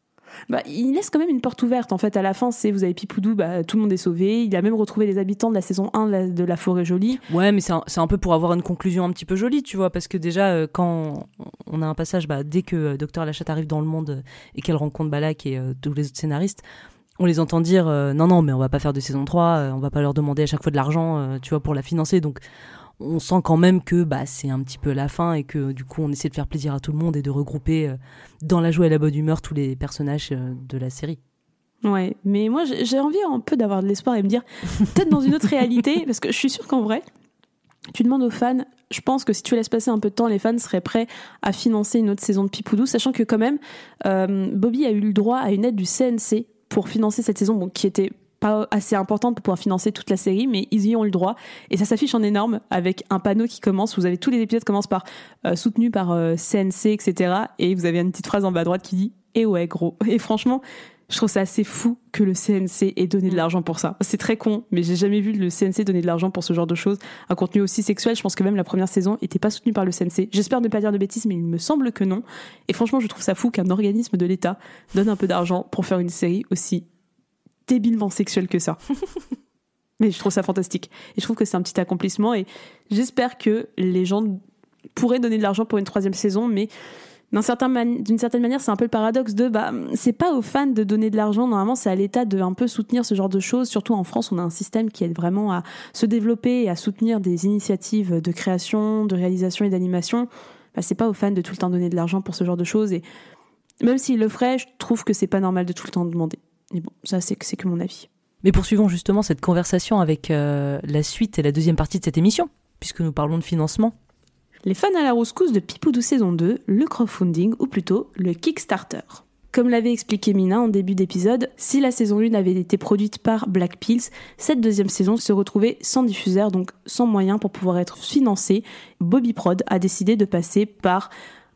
Bah, il laisse quand même une porte ouverte. En fait, à la fin, c'est vous avez Pipoudou, bah, tout le monde est sauvé. Il a même retrouvé les habitants de la saison 1 de la, forêt jolie. Ouais, mais c'est un, un peu pour avoir une conclusion un petit peu jolie, tu vois, parce que déjà, euh, quand on a un passage, bah, dès que euh, Docteur Lachatte arrive dans le monde euh, et qu'elle rencontre Balak et tous les autres scénaristes, on les entend dire non, non, mais on va pas faire de saison 3, euh, on va pas leur demander à chaque fois de l'argent, tu vois, pour la financer. Donc, on sent quand même que bah, c'est un petit peu la fin et que du coup, on essaie de faire plaisir à tout le monde et de regrouper euh, dans la joie et la bonne humeur tous les personnages euh, de la série. Ouais, mais moi j'ai j'ai envie un peu d'avoir de l'espoir et me dire peut-être dans une autre réalité, parce que je suis sûre qu'en vrai, tu demandes aux fans, je pense que si tu laisses passer un peu de temps, les fans seraient prêts à financer une autre saison de Pipoudou, sachant que quand même, euh, Bobby a eu le droit à une aide du CNC pour financer cette saison, bon, qui était pas assez importante pour pouvoir financer toute la série, mais ils y ont eu le droit. Et ça s'affiche en énorme avec un panneau qui commence. Vous avez tous les épisodes qui commencent par euh, soutenu par euh, CNC, etc. Et vous avez une petite phrase en bas à droite qui dit Et ouais, gros. Et franchement, je trouve ça assez fou que le CNC ait donné de l'argent pour ça. C'est très con, mais j'ai jamais vu le CNC donner de l'argent pour ce genre de choses. Un contenu aussi sexuel, je pense que même la première saison était pas soutenue par le CNC. J'espère ne pas dire de bêtises, mais il me semble que non. Et franchement, je trouve ça fou qu'un organisme de l'État donne un peu d'argent pour faire une série aussi débilement sexuelle que ça. mais je trouve ça fantastique. Et je trouve que c'est un petit accomplissement et j'espère que les gens pourraient donner de l'argent pour une troisième saison, mais d'un certain man- d'une certaine manière, c'est un peu le paradoxe de bah c'est pas aux fans de donner de l'argent. Normalement, c'est à l'État de un peu soutenir ce genre de choses. Surtout en France, on a un système qui aide vraiment à se développer et à soutenir des initiatives de création, de réalisation et d'animation. Bah, c'est pas aux fans de tout le temps donner de l'argent pour ce genre de choses. Et même s'ils le feraient, je trouve que c'est pas normal de tout le temps demander. Mais bon, ça c'est que mon avis. Mais poursuivons justement cette conversation avec euh, la suite et la deuxième partie de cette émission, puisque nous parlons de financement. Les fans à la rouscousse de Pipoudou saison 2, le crowdfunding, ou plutôt le Kickstarter. Comme l'avait expliqué Mina en début d'épisode, si la saison 1 avait été produite par Black Pills, cette deuxième saison se retrouvait sans diffuseur, donc sans moyen pour pouvoir être financée. Bobby Prod a décidé de passer par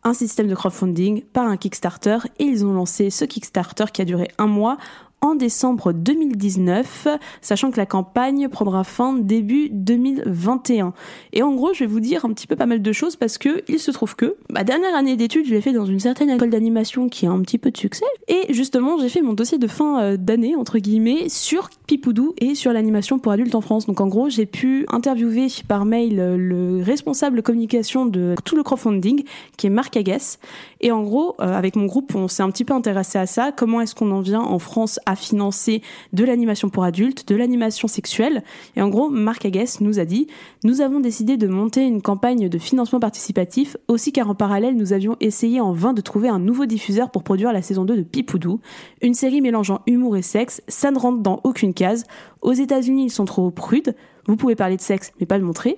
un système de crowdfunding, par un Kickstarter, et ils ont lancé ce Kickstarter qui a duré un mois en décembre 2019, sachant que la campagne prendra fin début 2021. Et en gros, je vais vous dire un petit peu pas mal de choses parce que il se trouve que ma dernière année d'études, je l'ai fait dans une certaine école d'animation qui a un petit peu de succès. Et justement, j'ai fait mon dossier de fin euh, d'année, entre guillemets, sur Pipoudou et sur l'animation pour adultes en France. Donc en gros, j'ai pu interviewer par mail euh, le responsable communication de tout le crowdfunding, qui est Marc Aguès. Et en gros, euh, avec mon groupe, on s'est un petit peu intéressé à ça. Comment est-ce qu'on en vient en France à financer de l'animation pour adultes, de l'animation sexuelle? Et en gros, Marc Aguès nous a dit, nous avons décidé de monter une campagne de financement participatif, aussi car en parallèle, nous avions essayé en vain de trouver un nouveau diffuseur pour produire la saison 2 de Pipoudou, une série mélangeant humour et sexe. Ça ne rentre dans aucune case. Aux États-Unis, ils sont trop prudes. Vous pouvez parler de sexe, mais pas le montrer.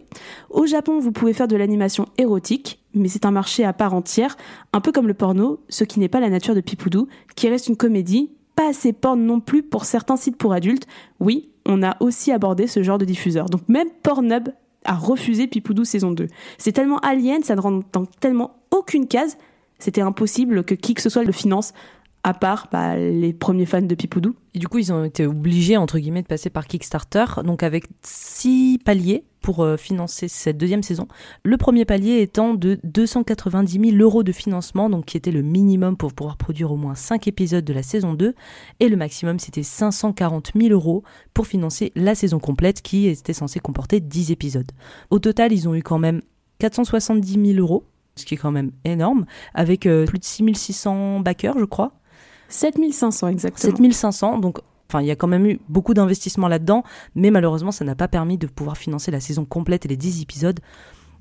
Au Japon, vous pouvez faire de l'animation érotique, mais c'est un marché à part entière, un peu comme le porno, ce qui n'est pas la nature de Pipoudou, qui reste une comédie, pas assez porn non plus pour certains sites pour adultes. Oui, on a aussi abordé ce genre de diffuseur. Donc même Pornhub a refusé Pipoudou saison 2. C'est tellement alien, ça ne rentre dans tellement aucune case, c'était impossible que qui que ce soit le finance, à part bah, les premiers fans de Pipoudou. Et du coup, ils ont été obligés, entre guillemets, de passer par Kickstarter, donc avec six paliers pour euh, financer cette deuxième saison. Le premier palier étant de 290 000 euros de financement, donc qui était le minimum pour pouvoir produire au moins 5 épisodes de la saison 2, et le maximum c'était 540 000 euros pour financer la saison complète qui était censée comporter 10 épisodes. Au total, ils ont eu quand même 470 000 euros, ce qui est quand même énorme, avec euh, plus de 6600 backers, je crois. 7500 exactement. 7500, donc enfin il y a quand même eu beaucoup d'investissements là-dedans, mais malheureusement ça n'a pas permis de pouvoir financer la saison complète et les 10 épisodes.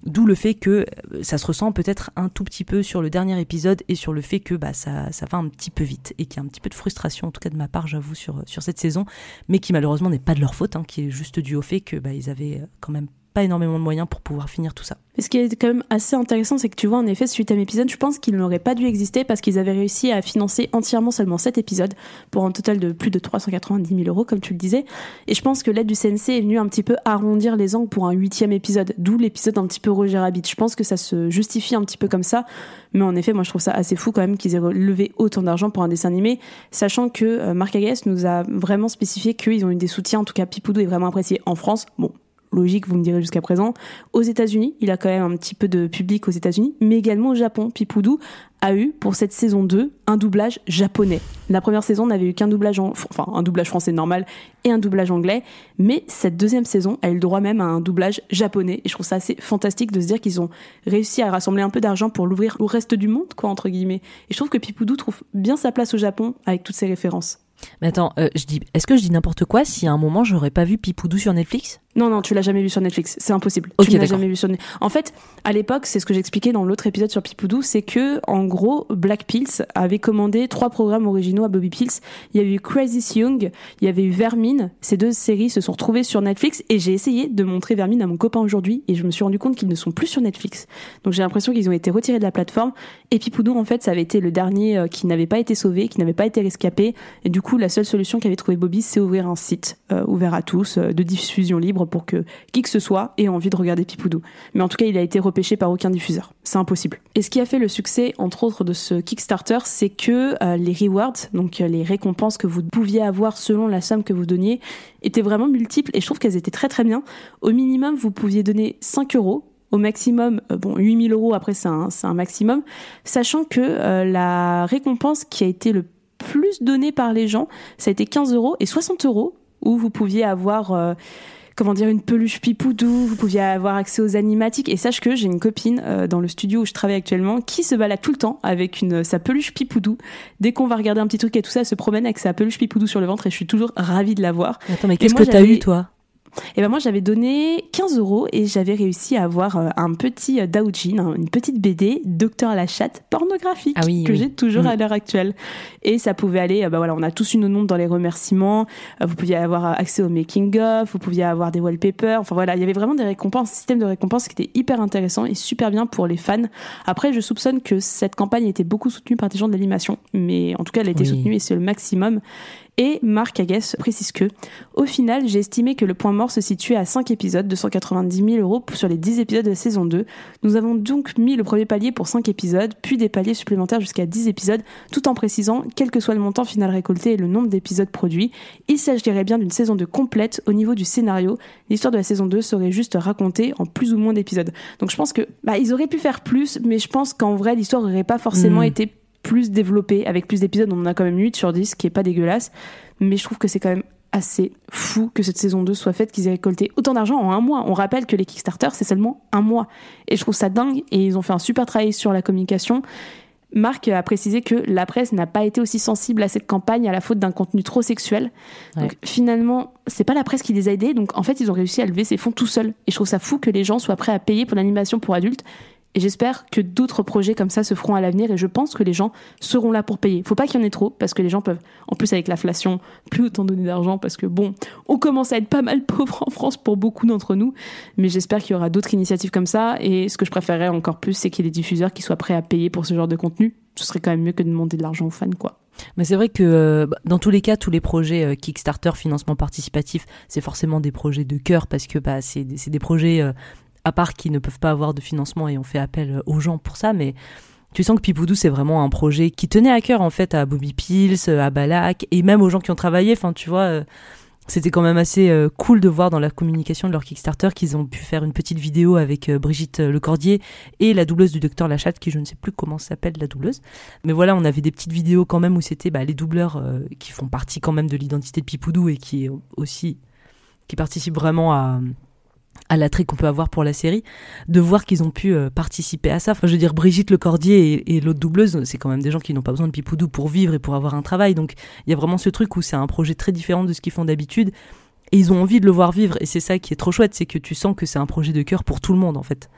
D'où le fait que euh, ça se ressent peut-être un tout petit peu sur le dernier épisode et sur le fait que bah, ça, ça va un petit peu vite et qu'il y a un petit peu de frustration, en tout cas de ma part, j'avoue, sur, cette saison, mais qui malheureusement n'est pas de leur faute, hein, qui est juste dû au fait que bah, ils avaient euh, quand même pas énormément de moyens pour pouvoir finir tout ça. Et ce qui est quand même assez intéressant, c'est que tu vois, en effet, ce huitième épisode, je pense qu'il n'aurait pas dû exister parce qu'ils avaient réussi à financer entièrement seulement cet épisode pour un total de plus de 390 000 euros, comme tu le disais. Et je pense que l'aide du CNC est venue un petit peu arrondir les angles pour un huitième épisode, d'où l'épisode un petit peu Roger Rabbit. Je pense que ça se justifie un petit peu comme ça. Mais en effet, moi, je trouve ça assez fou quand même qu'ils aient levé autant d'argent pour un dessin animé, sachant que euh, Marc Aguès nous a vraiment spécifié qu'ils ont eu des soutiens. En tout cas, Pipoudou est vraiment apprécié en France. Bon, logique, vous me direz jusqu'à présent. Aux États-Unis, il a quand même un petit peu de public aux États-Unis, mais également au Japon. Pipoudou a eu pour cette saison 2 un doublage japonais. La première saison n'avait eu qu'un doublage en, enfin un doublage français normal et un doublage anglais, mais cette deuxième saison a eu le droit même à un doublage japonais et je trouve ça assez fantastique de se dire qu'ils ont réussi à rassembler un peu d'argent pour l'ouvrir au reste du monde quoi entre guillemets. Et je trouve que Pipoudou trouve bien sa place au Japon avec toutes ces références. Mais attends, euh, je dis, est-ce que je dis n'importe quoi si à un moment j'aurais pas vu Pipoudou sur Netflix? Non, non, tu l'as jamais vu sur Netflix. C'est impossible. Tu l'as jamais vu sur Netflix. En fait, à l'époque, c'est ce que j'expliquais dans l'autre épisode sur Pipoudou, c'est que, en gros, Black Pills avait commandé trois programmes originaux à Bobby Pills. Il y avait eu Crazy Young, il y avait eu Vermine. Ces deux séries se sont retrouvées sur Netflix et j'ai essayé de montrer Vermine à mon copain aujourd'hui et je me suis rendu compte qu'ils ne sont plus sur Netflix. Donc j'ai l'impression qu'ils ont été retirés de la plateforme. Et Pipoudou, en fait, ça avait été le dernier euh, qui n'avait pas été sauvé, qui n'avait pas été rescapé. Et du coup, la seule solution qu'avait trouvé Bobby, c'est ouvrir un site euh, ouvert à tous, euh, de diffusion libre pour que qui que ce soit ait envie de regarder Pipoudou. Mais en tout cas, il a été repêché par aucun diffuseur. C'est impossible. Et ce qui a fait le succès, entre autres, de ce Kickstarter, c'est que euh, les rewards, donc euh, les récompenses que vous pouviez avoir selon la somme que vous donniez, étaient vraiment multiples et je trouve qu'elles étaient très très bien. Au minimum, vous pouviez donner 5 euros. Au maximum, euh, bon, 8000 euros, après c'est un, un maximum, sachant que la récompense qui a été le plus donnée par les gens, ça a été 15 euros et 60 euros, où vous pouviez avoir comment dire une peluche pipoudou, vous pouviez avoir accès aux animatiques et sache que j'ai une copine euh, dans le studio où je travaille actuellement qui se balade tout le temps avec une sa peluche pipoudou. Dès qu'on va regarder un petit truc et tout ça, elle se promène avec sa peluche pipoudou sur le ventre et je suis toujours ravie de la voir. Attends, mais qu'est-ce que t'as eu toi? Et ben moi j'avais donné 15 euros et j'avais réussi à avoir euh, un petit euh, Daojin, hein, une petite BD Docteur la chatte pornographique Ah oui, que oui. j'ai toujours Mm. à l'heure actuelle. Et ça pouvait aller, bah voilà, on a tous une nombre dans les remerciements. vous pouviez avoir accès au making of, vous pouviez avoir des wallpapers. Enfin voilà, il y avait vraiment des récompenses, un système de récompenses qui était hyper intéressant et super bien pour les fans. Après, je soupçonne que cette campagne était beaucoup soutenue par des gens de l'animation, mais en tout cas, elle a été Oui. soutenue et c'est le maximum. Et Marc Aguès précise que, au final, j'ai estimé que le point mort se situait à 5 épisodes de 190 000 euros sur les 10 épisodes de la saison 2. Nous avons donc mis le premier palier pour 5 épisodes, puis des paliers supplémentaires jusqu'à 10 épisodes, tout en précisant, quel que soit le montant final récolté et le nombre d'épisodes produits, il s'agirait bien d'une saison 2 complète au niveau du scénario. L'histoire de la saison 2 serait juste racontée en plus ou moins d'épisodes. Donc je pense que, bah, ils auraient pu faire plus, mais je pense qu'en vrai, l'histoire n'aurait pas forcément Mm. été plus développée avec plus d'épisodes. On en a quand même 8 sur 10, ce qui est pas dégueulasse. Mais je trouve que c'est quand même assez fou que cette saison 2 soit faite, qu'ils aient récolté autant d'argent en un mois. On rappelle que les Kickstarter, c'est seulement un mois. Et je trouve ça dingue. Et ils ont fait un super travail sur la communication. Marc a précisé que la presse n'a pas été aussi sensible à cette campagne à la faute d'un contenu trop sexuel. Donc finalement, c'est pas la presse qui les a aidés. Donc en fait, ils ont réussi à lever ces fonds tout seuls. Et je trouve ça fou que les gens soient prêts à payer pour l'animation pour adultes. Et j'espère que d'autres projets comme ça se feront à l'avenir. Et je pense que les gens seront là pour payer. Faut pas qu'il y en ait trop parce que les gens peuvent, en plus avec l'inflation, plus autant donner d'argent parce que bon, on commence à être pas mal pauvres en France pour beaucoup d'entre nous. Mais j'espère qu'il y aura d'autres initiatives comme ça. Et ce que je préférerais encore plus, c'est qu'il y ait des diffuseurs qui soient prêts à payer pour ce genre de contenu. Ce serait quand même mieux que de demander de l'argent aux fans, quoi. Mais c'est vrai que euh, bah, dans tous les cas, tous les projets euh, Kickstarter, financement participatif, c'est forcément des projets de cœur parce que bah, c'est des, projets euh, à part qui ne peuvent pas avoir de financement et on fait appel aux gens pour ça. Mais tu sens que Pipoudou, c'est vraiment un projet qui tenait à cœur en fait à Bobby Pills, à Balak et même aux gens qui ont travaillé. Enfin, tu vois. euh, c'était quand même assez euh, cool de voir dans la communication de leur Kickstarter qu'ils ont pu faire une petite vidéo avec euh, Brigitte Lecordier et la doubleuse du docteur Lachatte, qui je ne sais plus comment s'appelle la doubleuse. Mais voilà, on avait des petites vidéos quand même où c'était bah, les doubleurs qui font partie quand même de l'identité de Pipoudou et qui aussi qui participent vraiment à à l'attrait qu'on peut avoir pour la série, de voir qu'ils ont pu euh, participer à ça. Enfin, je veux dire, Brigitte Lecordier et, et l'autre doubleuse, c'est quand même des gens qui n'ont pas besoin de Pipoudou pour vivre et pour avoir un travail. Donc, il y a vraiment ce truc où c'est un projet très différent de ce qu'ils font d'habitude. Et ils ont envie de le voir vivre. Et c'est ça qui est trop chouette, c'est que tu sens que c'est un projet de cœur pour tout le monde, en fait.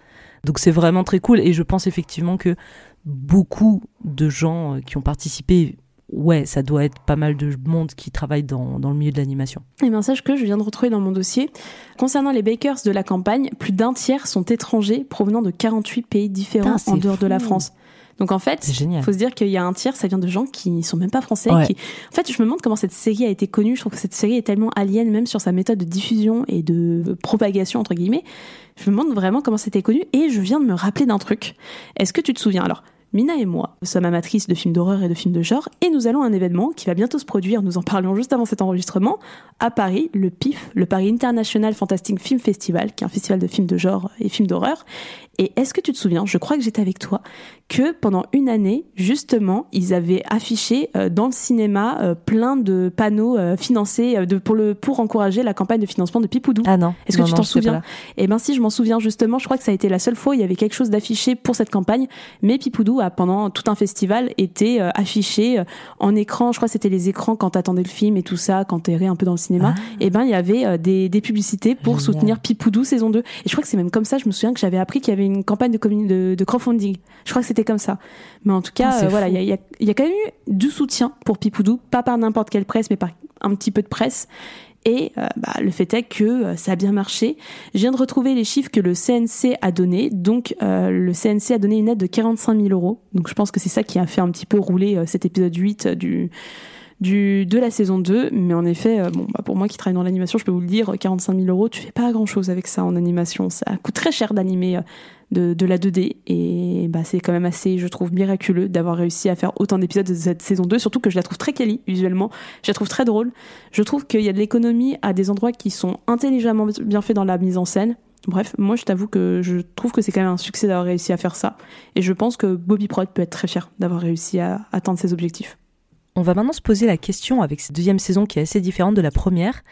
Donc, c'est vraiment très cool. Et je pense effectivement que beaucoup de gens euh, qui ont participé, ouais, ça doit être pas mal de monde qui travaille dans, dans le milieu de l'animation. Et bien, sache que je viens de retrouver dans mon dossier. Concernant les bakers de la campagne, plus d'un tiers sont étrangers provenant de 48 pays différents en dehors de la. France. Donc en fait, génial. faut se dire qu'il y a un tiers, ça vient de gens qui sont même pas français. Ouais. Qui... En fait, je me demande comment cette série a été connue. Je trouve que cette série est tellement alien, même sur sa méthode de diffusion et de propagation, entre guillemets. Je me demande vraiment comment c'était connu. Et je viens de me rappeler d'un truc. Est-ce que tu te souviens? Alors, Mina et moi nous sommes amatrices de films d'horreur et de films de genre, et nous allons à un événement qui va bientôt se produire, nous en parlions juste avant cet enregistrement, à Paris, le PIF, le Paris International Fantastic Film Festival, qui est un festival de films de genre et films d'horreur. Et est-ce que tu te souviens, je crois que j'étais avec toi, que pendant une année, justement, ils avaient affiché euh, dans le cinéma euh, plein de panneaux euh, financés euh, de, pour, le, pour encourager la campagne de financement de Pipoudou. Ah non. Est-ce que Non, tu t'en souviens? Eh ben si, je m'en souviens justement. Je crois que ça a été la seule fois où il y avait quelque chose d'affiché pour cette campagne. Mais Pipoudou a pendant tout un festival été affiché euh, en écran. Je crois que c'était les écrans quand t'attendais le film et tout ça, quand t'errais un peu dans le cinéma. Et ben il y avait euh, des, des publicités pour Ah. Génial. soutenir Pipoudou saison 2. Et je crois que c'est même comme ça. Je me souviens que j'avais appris qu'il y avait une campagne de, de, de crowdfunding. Je crois que c'était comme ça. Mais en tout cas, Ah, euh, voilà, il y a, il y a- il y a quand même eu du soutien pour Pipoudou, pas par n'importe quelle presse, mais par un petit peu de presse. Et euh, bah, le fait est que euh, ça a bien marché. Je viens de retrouver les chiffres que le CNC a donné. Donc, euh, le CNC a donné une aide de 45 000 euros. Donc, je pense que c'est ça qui a fait un petit peu rouler cet épisode 8 du, de la saison 2. Mais en effet, euh, bon, bah, pour moi qui travaille dans l'animation, je peux vous le dire, 45 000 euros, tu fais pas grand chose avec ça en animation. Ça coûte très cher d'animer euh, de, de la 2D. Et bah, c'est quand même assez, je trouve, miraculeux d'avoir réussi à faire autant d'épisodes de cette saison 2. Surtout que je la trouve très quali visuellement. Je la trouve très drôle. Je trouve qu'il y a de l'économie à des endroits qui sont intelligemment bien faits dans la mise en scène. Bref, moi je t'avoue que je trouve que c'est quand même un succès d'avoir réussi à faire ça. Et je pense que Bobby Prod peut être très fier d'avoir réussi à atteindre ses objectifs. On va maintenant se poser la question avec cette deuxième saison qui est assez différente de la première.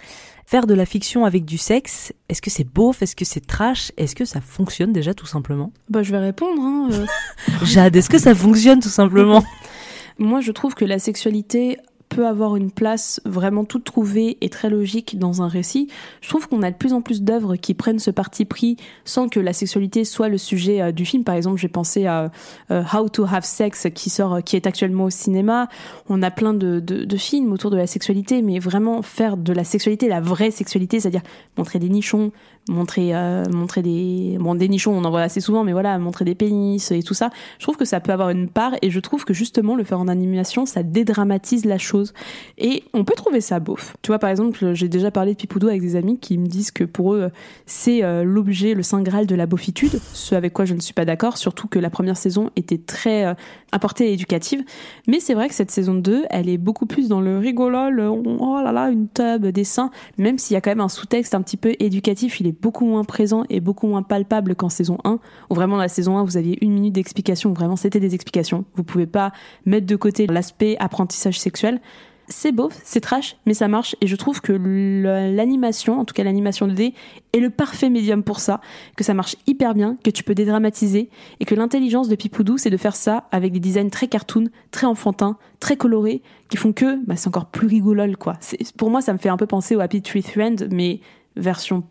Faire de la fiction avec du sexe, est-ce que c'est beauf, est-ce que c'est trash, est-ce que ça fonctionne déjà tout simplement? Bah je vais répondre. Hein, euh. Jade, est-ce que ça fonctionne tout simplement? Moi je trouve que la sexualité peut avoir une place vraiment toute trouvée et très logique dans un récit. Je trouve qu'on a de plus en plus d'œuvres qui prennent ce parti pris sans que la sexualité soit le sujet euh, du film. Par exemple, j'ai pensé à euh, How to Have Sex qui sort, euh, qui est actuellement au cinéma. On a plein de, films autour de la sexualité, mais vraiment faire de la sexualité la vraie sexualité, c'est-à-dire montrer des nichons, montrer euh, montrer des bon des nichons, on en voit assez souvent, mais voilà, montrer des pénis et tout ça. Je trouve que ça peut avoir une part et je trouve que justement le faire en animation, ça dédramatise la chose et on peut trouver ça beauf. Tu vois, par exemple, j'ai déjà parlé de Pipoudou avec des amis qui me disent que pour eux, c'est euh, l'objet, le saint graal de la beaufitude, ce avec quoi je ne suis pas d'accord, surtout que la première saison était très euh, apportée et éducative. Mais c'est vrai que cette saison 2, elle est beaucoup plus dans le rigolo, le oh là là, une tub, des seins, même s'il y a quand même un sous-texte un petit peu éducatif, il est beaucoup moins présent et beaucoup moins palpable qu'en saison 1, où vraiment la saison 1, vous aviez une minute d'explication, vraiment c'était des explications. Vous pouvez pas mettre de côté l'aspect apprentissage sexuel. c'est beau, c'est trash, mais ça marche. Et je trouve que l'animation, en tout cas l'animation 2D, est le parfait médium pour ça. Que ça marche hyper bien, que tu peux dédramatiser. Et que l'intelligence de Pipoudou, c'est de faire ça avec des designs très cartoon, très enfantins, très colorés, qui font que bah, c'est encore plus rigolol, quoi. Pour moi, ça me fait un peu penser au Happy Tree Friend, mais version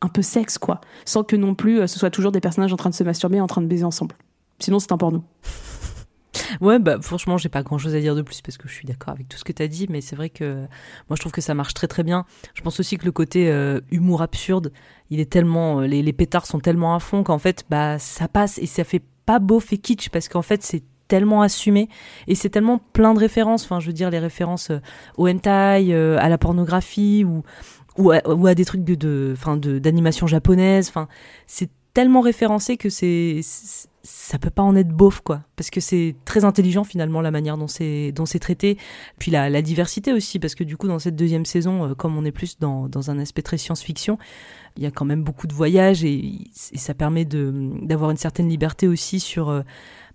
un peu sexe, quoi. Sans que non plus euh, ce soit toujours des personnages en train de se masturber, en train de baiser ensemble. Sinon, c'est un porno. Ouais, bah franchement, j'ai pas grand chose à dire de plus parce que je suis d'accord avec tout ce que t'as dit, mais c'est vrai que moi je trouve que ça marche très très bien. Je pense aussi que le côté euh, humour absurde, il est tellement, euh, les, les pétards sont tellement à fond qu'en fait, bah ça passe et ça fait pas beauf et kitsch parce qu'en fait c'est tellement assumé et c'est tellement plein de références. Enfin, je veux dire les références euh, au hentai, euh, à la pornographie ou ou à, ou à des trucs de, enfin de d'animation japonaise. Enfin, c'est tellement référencé que c'est c'est- ça peut pas en être beauf quoi parce que c'est très intelligent finalement la manière dont c'est dont c'est traité puis la, la diversité aussi parce que du coup dans cette deuxième saison euh, comme on est plus dans, dans un aspect très science-fiction il y a quand même beaucoup de voyages et, et ça permet de d'avoir une certaine liberté aussi sur euh,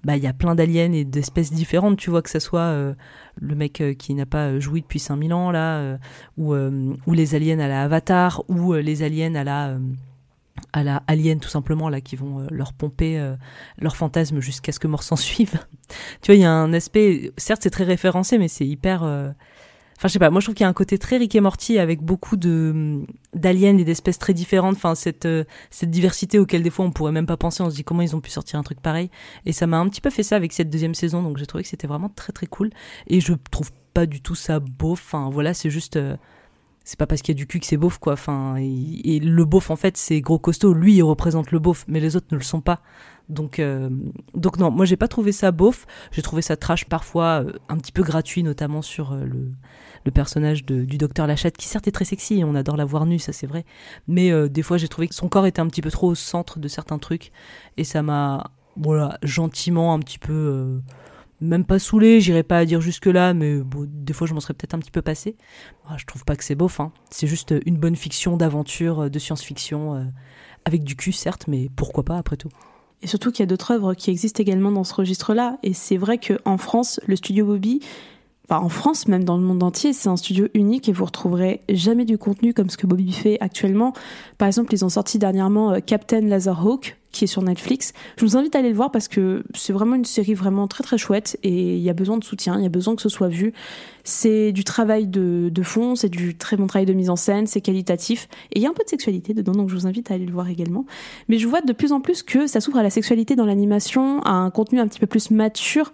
bah il y a plein d'aliens et d'espèces différentes tu vois que ça soit euh, le mec euh, qui n'a pas joui depuis 5000 ans là euh, ou euh, ou les aliens à la Avatar ou euh, les aliens à la euh, à la alien tout simplement là qui vont euh, leur pomper euh, leurs fantasmes jusqu'à ce que mort s'en suive. tu vois, il y a un aspect certes c'est très référencé mais c'est hyper euh, enfin je sais pas, moi je trouve qu'il y a un côté très Rick et Morty avec beaucoup de d'aliens et d'espèces très différentes, enfin cette euh, cette diversité auquel des fois on pourrait même pas penser, on se dit comment ils ont pu sortir un truc pareil? Et ça m'a un petit peu fait ça avec cette deuxième saison. Donc j'ai trouvé que c'était vraiment très très cool. Et je trouve pas du tout ça beau, enfin voilà, c'est juste euh, c'est pas parce qu'il y a du cul que c'est beauf quoi. Enfin et, le beauf en fait c'est gros costaud. Lui il représente le beauf mais les autres ne le sont pas. Donc euh, donc non moi j'ai pas trouvé ça beauf. J'ai trouvé ça trash parfois euh, un petit peu gratuit notamment sur le le personnage de, du docteur Lachette qui certes est très sexy on adore la voir nue ça c'est vrai mais euh, des fois j'ai trouvé que son corps était un petit peu trop au centre de certains trucs et ça m'a voilà gentiment un petit peu euh, même pas saoulé, j'irai pas à dire jusque là, mais des fois je m'en serais peut-être un petit peu passé. Ah, je trouve pas que c'est beauf, hein. c'est juste une bonne fiction d'aventure, euh, de science-fiction, avec du cul certes, mais pourquoi pas après tout. Et surtout qu'il y a d'autres œuvres qui existent également dans ce registre-là. Et c'est vrai qu'en France, le studio Bobby, en France, même dans le monde entier, c'est un studio unique et vous retrouverez jamais du contenu comme ce que Bobby fait actuellement. Par exemple, ils ont sorti dernièrement euh, Captain Laserhawk, qui est sur Netflix. Je vous invite à aller le voir parce que c'est vraiment une série vraiment très très chouette et il y a besoin de soutien, il y a besoin que ce soit vu. C'est du travail de, de fond, c'est du très bon travail de mise en scène, c'est qualitatif et il y a un peu de sexualité dedans, donc je vous invite à aller le voir également. Mais je vois de plus en plus que ça s'ouvre à la sexualité dans l'animation, à un contenu un petit peu plus mature.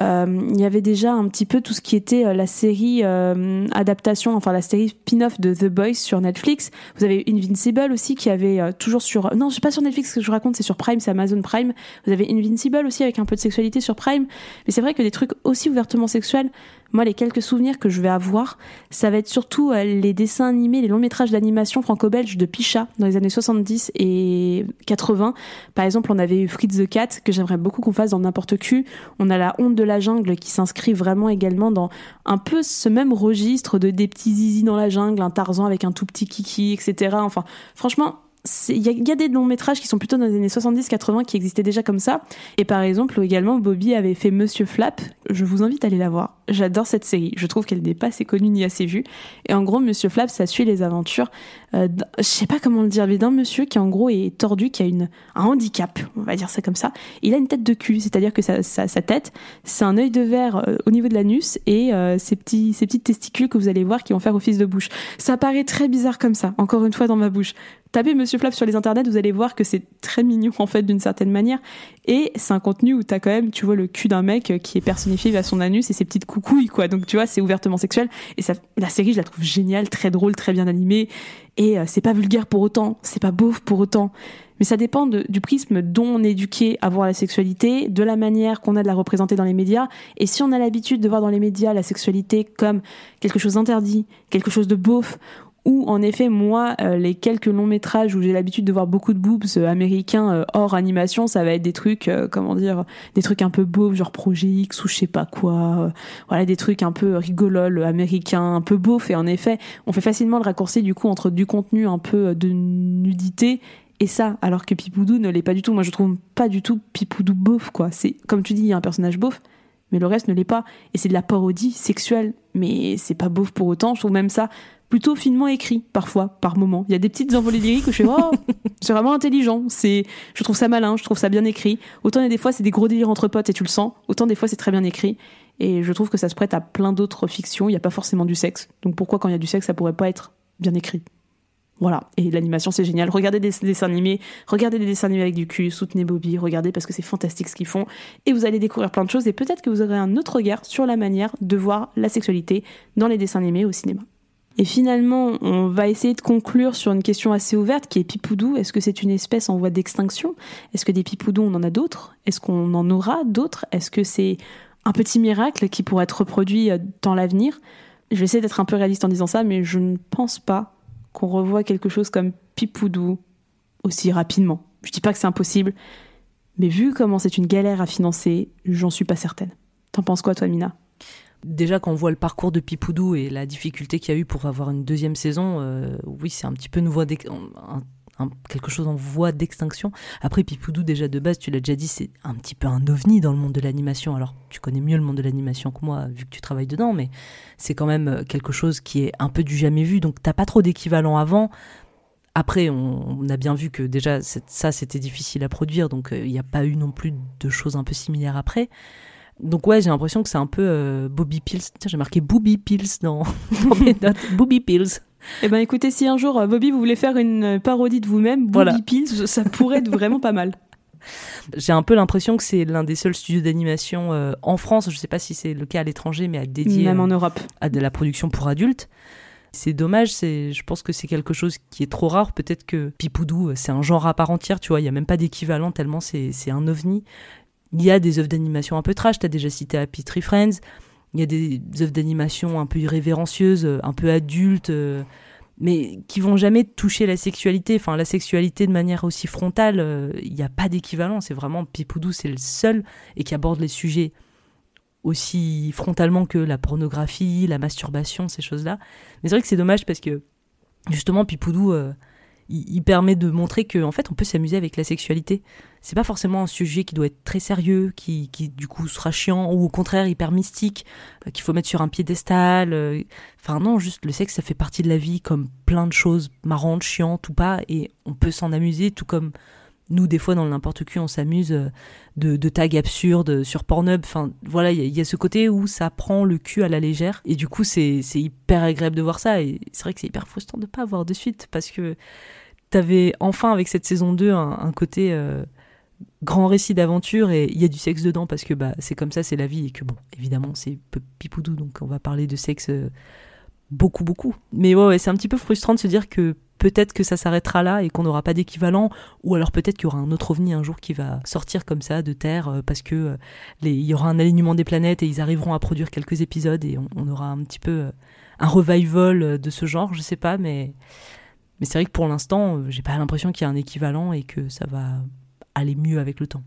Euh, il y avait déjà un petit peu tout ce qui était euh, la série euh, adaptation, enfin la série spin-off de The Boys sur Netflix. Vous avez Invincible aussi qui avait toujours sur... Non, c'est pas sur Netflix que je raconte, c'est sur Prime, c'est Amazon Prime. Vous avez Invincible aussi avec un peu de sexualité sur Prime. Mais c'est vrai que des trucs aussi ouvertement sexuels, moi les quelques souvenirs que je vais avoir, ça va être surtout les dessins animés, les longs métrages d'animation franco-belge de Picha dans les années 70 et 80. Par exemple, on avait eu Fritz the Cat que j'aimerais beaucoup qu'on fasse dans n'importe qui. On a la honte de la jungle qui s'inscrit vraiment également dans un peu ce même registre de des petits zizi dans la jungle, un Tarzan avec un tout petit kiki, etc. Enfin, franchement, il y, a- des longs métrages qui sont plutôt dans les années 70-80 qui existaient déjà comme ça. Et par exemple, également, Bobby avait fait Monsieur Flap. Je vous invite à aller la voir. J'adore cette série. Je trouve qu'elle n'est pas assez connue ni assez vue. Et en gros, Monsieur Flap, ça suit les aventures, euh, je sais pas comment le dire, mais d'un monsieur qui en gros est tordu, qui a une, un handicap, on va dire ça comme ça. Il a une tête de cul, c'est-à-dire que sa, sa, tête, c'est un œil de verre euh, au niveau de l'anus et euh, ces, petits, testicules que vous allez voir qui vont faire office de bouche. Ça paraît très bizarre comme ça, encore une fois dans ma bouche. Tapez Monsieur Flap sur les internets, vous allez voir que c'est très mignon en fait d'une certaine manière. Et c'est un contenu où t'as quand même, tu vois, le cul d'un mec qui est personnifié via son anus et ses petites coucouilles, quoi. Donc tu vois, c'est ouvertement sexuel. Et ça, la série, je la trouve géniale, très drôle, très bien animée. Et euh, c'est pas vulgaire pour autant, c'est pas beauf pour autant. Mais ça dépend du prisme dont on est éduqué à voir la sexualité, de la manière qu'on a de la représenter dans les médias. Et si on a l'habitude de voir dans les médias la sexualité comme quelque chose d'interdit, quelque chose de beauf, ou en effet, moi, euh, les quelques longs métrages où j'ai l'habitude de voir beaucoup de boobs euh, américains euh, hors animation, ça va être des trucs, comment dire, des trucs un peu beaufs, genre Projet X ou je sais pas quoi. voilà, des trucs un peu rigolol américains, un peu beaufs. Et en effet, on fait facilement le raccourci du coup entre du contenu un peu de nudité et ça, alors que Pipoudou ne l'est pas du tout. Moi, je trouve pas du tout Pipoudou beauf, quoi. C'est, comme tu dis, il y a un personnage beauf, mais le reste ne l'est pas. Et c'est de la parodie sexuelle, mais c'est pas beauf pour autant. Je trouve même ça plutôt finement écrit, parfois, par moment. Il y a des petites envolées lyriques où je fais, oh, c'est vraiment intelligent. C'est, je trouve ça malin, je trouve ça bien écrit. Autant il y a des fois, c'est des gros délires entre potes et tu le sens. Autant des fois, c'est très bien écrit. Et je trouve que ça se prête à plein d'autres fictions. Il n'y a pas forcément du sexe. Donc pourquoi, quand il y a du sexe, ça pourrait pas être bien écrit? Voilà. Et l'animation, c'est génial. Regardez des dessins animés, regardez des dessins animés avec du cul, soutenez Bobby, regardez parce que c'est fantastique ce qu'ils font. Et vous allez découvrir plein de choses et peut-être que vous aurez un autre regard sur la manière de voir la sexualité dans les dessins animés au cinéma. Et finalement, on va essayer de conclure sur une question assez ouverte qui est Pipoudou. Est-ce que c'est une espèce en voie d'extinction? Est-ce que des Pipoudous, on en a d'autres? Est-ce qu'on en aura d'autres? Est-ce que c'est un petit miracle qui pourrait être reproduit euh, dans l'avenir? Je vais essayer d'être un peu réaliste en disant ça, mais je ne pense pas qu'on revoie quelque chose comme Pipoudou aussi rapidement. Je dis pas que c'est impossible, mais vu comment c'est une galère à financer, j'en suis pas certaine. T'en penses quoi, toi, Mina? Déjà, quand on voit le parcours de Pipoudou et la difficulté qu'il y a eu pour avoir une deuxième saison, euh, oui, c'est un petit peu nouveau, un, un- quelque chose en voie d'extinction. Après, Pipoudou, déjà de base, tu l'as déjà dit, c'est un petit peu un ovni dans le monde de l'animation. Alors, tu connais mieux le monde de l'animation que moi, vu que tu travailles dedans, mais c'est quand même euh, quelque chose qui est un peu du jamais vu. Donc, t'as pas trop d'équivalent avant. Après, on, a bien vu que déjà, ça, c'était difficile à produire, donc euh, il n'y a pas eu non plus de choses un peu similaires après. Donc ouais, j'ai l'impression que c'est un peu euh, Bobby Pills. Tiens, j'ai marqué Booby Pills dans, dans mes notes. Booby Pills. Eh ben, écoutez, si un jour, euh, Bobby, vous voulez faire une euh, parodie de vous-même, Voilà. Bobby Pills, ça pourrait être vraiment pas mal. J'ai un peu l'impression que c'est l'un des seuls studios d'animation euh, en France, je sais pas si c'est le cas à l'étranger, mais à dédié Même en Europe. à de la production pour adultes. C'est dommage, c'est, je pense que c'est quelque chose qui est trop rare. Peut-être que Pipoudou, c'est un genre à part entière, tu vois, il y a même pas d'équivalent tellement c'est, c'est un ovni. Il y a des œuvres d'animation un peu trash, t'as déjà cité Happy Tree Friends. Il y a des œuvres d'animation un peu irrévérencieuses, un peu adultes, euh, mais qui vont jamais toucher la sexualité. Enfin, la sexualité de manière aussi frontale, euh, il n'y a pas d'équivalent. C'est vraiment Pipoudou, c'est le seul et qui aborde les sujets aussi frontalement que la pornographie, la masturbation, ces choses-là. Mais c'est vrai que c'est dommage parce que justement Pipoudou, euh, il, permet de montrer que en fait on peut s'amuser avec la sexualité. C'est pas forcément un sujet qui doit être très sérieux, qui, qui du coup sera chiant ou au contraire hyper mystique, euh, qu'il faut mettre sur un piédestal. euh. Enfin non, juste le sexe ça fait partie de la vie comme plein de choses marrantes, chiantes ou pas, et on peut s'en amuser tout comme nous des fois dans le n'importe qui on s'amuse euh, de, de tags absurdes sur Pornhub. Enfin, voilà, il y, a- ce côté où ça prend le cul à la légère. Et du coup, c'est hyper agréable de voir ça. Et c'est vrai que c'est hyper frustrant de pas avoir de suite parce que t'avais enfin avec cette saison 2 un, côté euh, grand récit d'aventure et il y a du sexe dedans parce que bah c'est comme ça, c'est la vie et que bon, évidemment, c'est pipoudou donc on va parler de sexe euh, beaucoup beaucoup. Mais ouais, ouais c'est un petit peu frustrant de se dire que peut-être que ça s'arrêtera là et qu'on n'aura pas d'équivalent ou alors peut-être qu'il y aura un autre ovni un jour qui va sortir comme ça de terre euh, parce que euh, il y aura un alignement des planètes et ils arriveront à produire quelques épisodes et on, on aura un petit peu euh, un revival de ce genre, je sais pas, mais mais c'est vrai que pour l'instant, j'ai pas l'impression qu'il y a un équivalent et que ça va aller mieux avec le temps.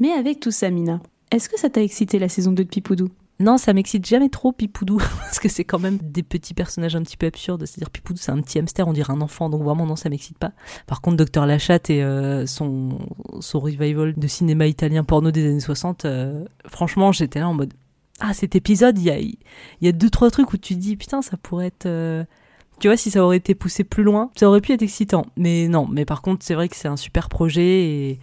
Mais avec tout ça, Mina, est-ce que ça t'a excité la saison 2 de Pipoudou? Non, ça m'excite jamais trop Pipoudou parce que c'est quand même des petits personnages un petit peu absurdes. C'est-à-dire Pipoudou, c'est un petit hamster, on dirait un enfant, donc vraiment non, ça m'excite pas. Par contre, Docteur Lachatte et euh, son revival de cinéma italien porno des années 60, euh, franchement, j'étais là en mode ah cet épisode, il y a y a deux trois trucs où tu dis putain ça pourrait être euh, tu vois, si ça aurait été poussé plus loin, ça aurait pu être excitant. Mais non, mais par contre, c'est vrai que c'est un super projet et,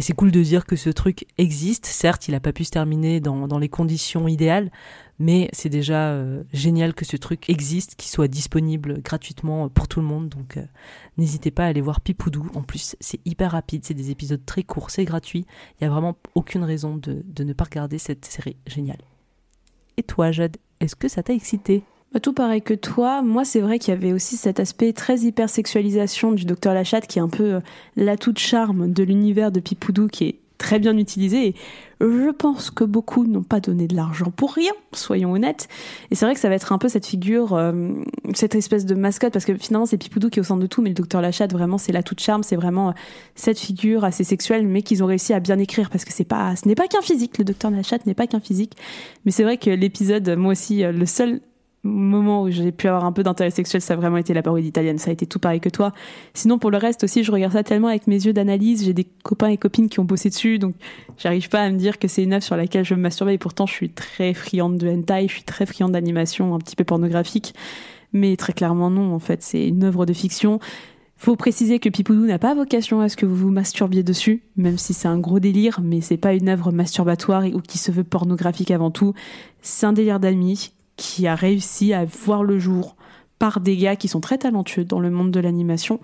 et c'est cool de dire que ce truc existe. Certes, il n'a pas pu se terminer dans, les conditions idéales, mais c'est déjà euh, génial que ce truc existe, qu'il soit disponible gratuitement pour tout le monde. Donc euh, n'hésitez pas à aller voir Pipoudou. En plus, c'est hyper rapide, c'est des épisodes très courts, c'est gratuit. Il n'y a vraiment aucune raison de, de ne pas regarder cette série géniale. Et toi, Jade, est-ce que ça t'a excité? Bah, tout pareil que toi, moi c'est vrai qu'il y avait aussi cet aspect très hypersexualisation du docteur Lachatte qui est un peu euh, l'atout de charme de l'univers de Pipoudou qui est très bien utilisé et je pense que beaucoup n'ont pas donné de l'argent pour rien, soyons honnêtes. Et c'est vrai que ça va être un peu cette figure, euh, cette espèce de mascotte parce que finalement c'est Pipoudou qui est au centre de tout mais le docteur Lachatte vraiment c'est l'atout de charme, c'est vraiment euh, cette figure assez sexuelle mais qu'ils ont réussi à bien écrire parce que c'est pas ce n'est pas qu'un physique, le docteur Lachatte n'est pas qu'un physique. Mais c'est vrai que l'épisode moi aussi le seul moment où j'ai pu avoir un peu d'intérêt sexuel, ça a vraiment été la parodie italienne. Ça a été tout pareil que toi. Sinon, pour le reste aussi, je regarde ça tellement avec mes yeux d'analyse. J'ai des copains et copines qui ont bossé dessus, donc j'arrive pas à me dire que c'est une œuvre sur laquelle je me masturbe. Et pourtant, je suis très friande de hentai, je suis très friande d'animation un petit peu pornographique. Mais très clairement, non, en fait, c'est une œuvre de fiction. Faut préciser que Pipoudou n'a pas vocation à ce que vous vous masturbiez dessus, même si c'est un gros délire, mais c'est pas une œuvre masturbatoire ou qui se veut pornographique avant tout. C'est un délire d'amis qui a réussi à voir le jour par des gars qui sont très talentueux dans le monde de l'animation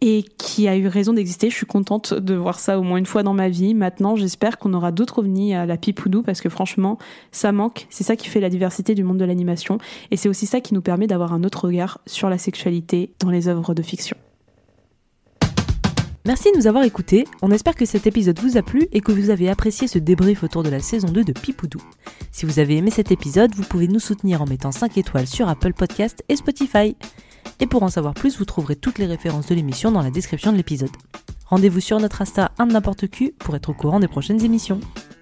et qui a eu raison d'exister. Je suis contente de voir ça au moins une fois dans ma vie. Maintenant, j'espère qu'on aura d'autres ovnis à la Pipoudou parce que franchement, ça manque. C'est ça qui fait la diversité du monde de l'animation et c'est aussi ça qui nous permet d'avoir un autre regard sur la sexualité dans les œuvres de fiction. Merci de nous avoir écoutés. On espère que cet épisode vous a plu et que vous avez apprécié ce débrief autour de la saison 2 de Pipoudou. Si vous avez aimé cet épisode, vous pouvez nous soutenir en mettant 5 étoiles sur Apple Podcast et Spotify. Et pour en savoir plus, vous trouverez toutes les références de l'émission dans la description de l'épisode. Rendez-vous sur notre Insta un n'importe qui pour être au courant des prochaines émissions.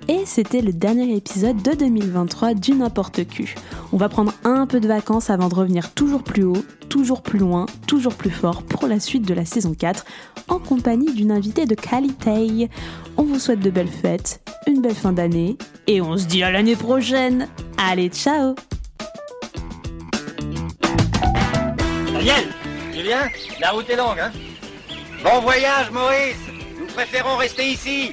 Et c'était le dernier épisode de 2023 du N'importe Q. On va prendre un peu de vacances avant de revenir toujours plus haut, toujours plus loin, toujours plus fort pour la suite de la saison 4 en compagnie d'une invitée de qualité. On vous souhaite de belles fêtes, une belle fin d'année et on se dit à l'année prochaine. Allez, ciao Daniel, tu viens La route est longue, hein? Bon voyage, Maurice Nous préférons rester ici.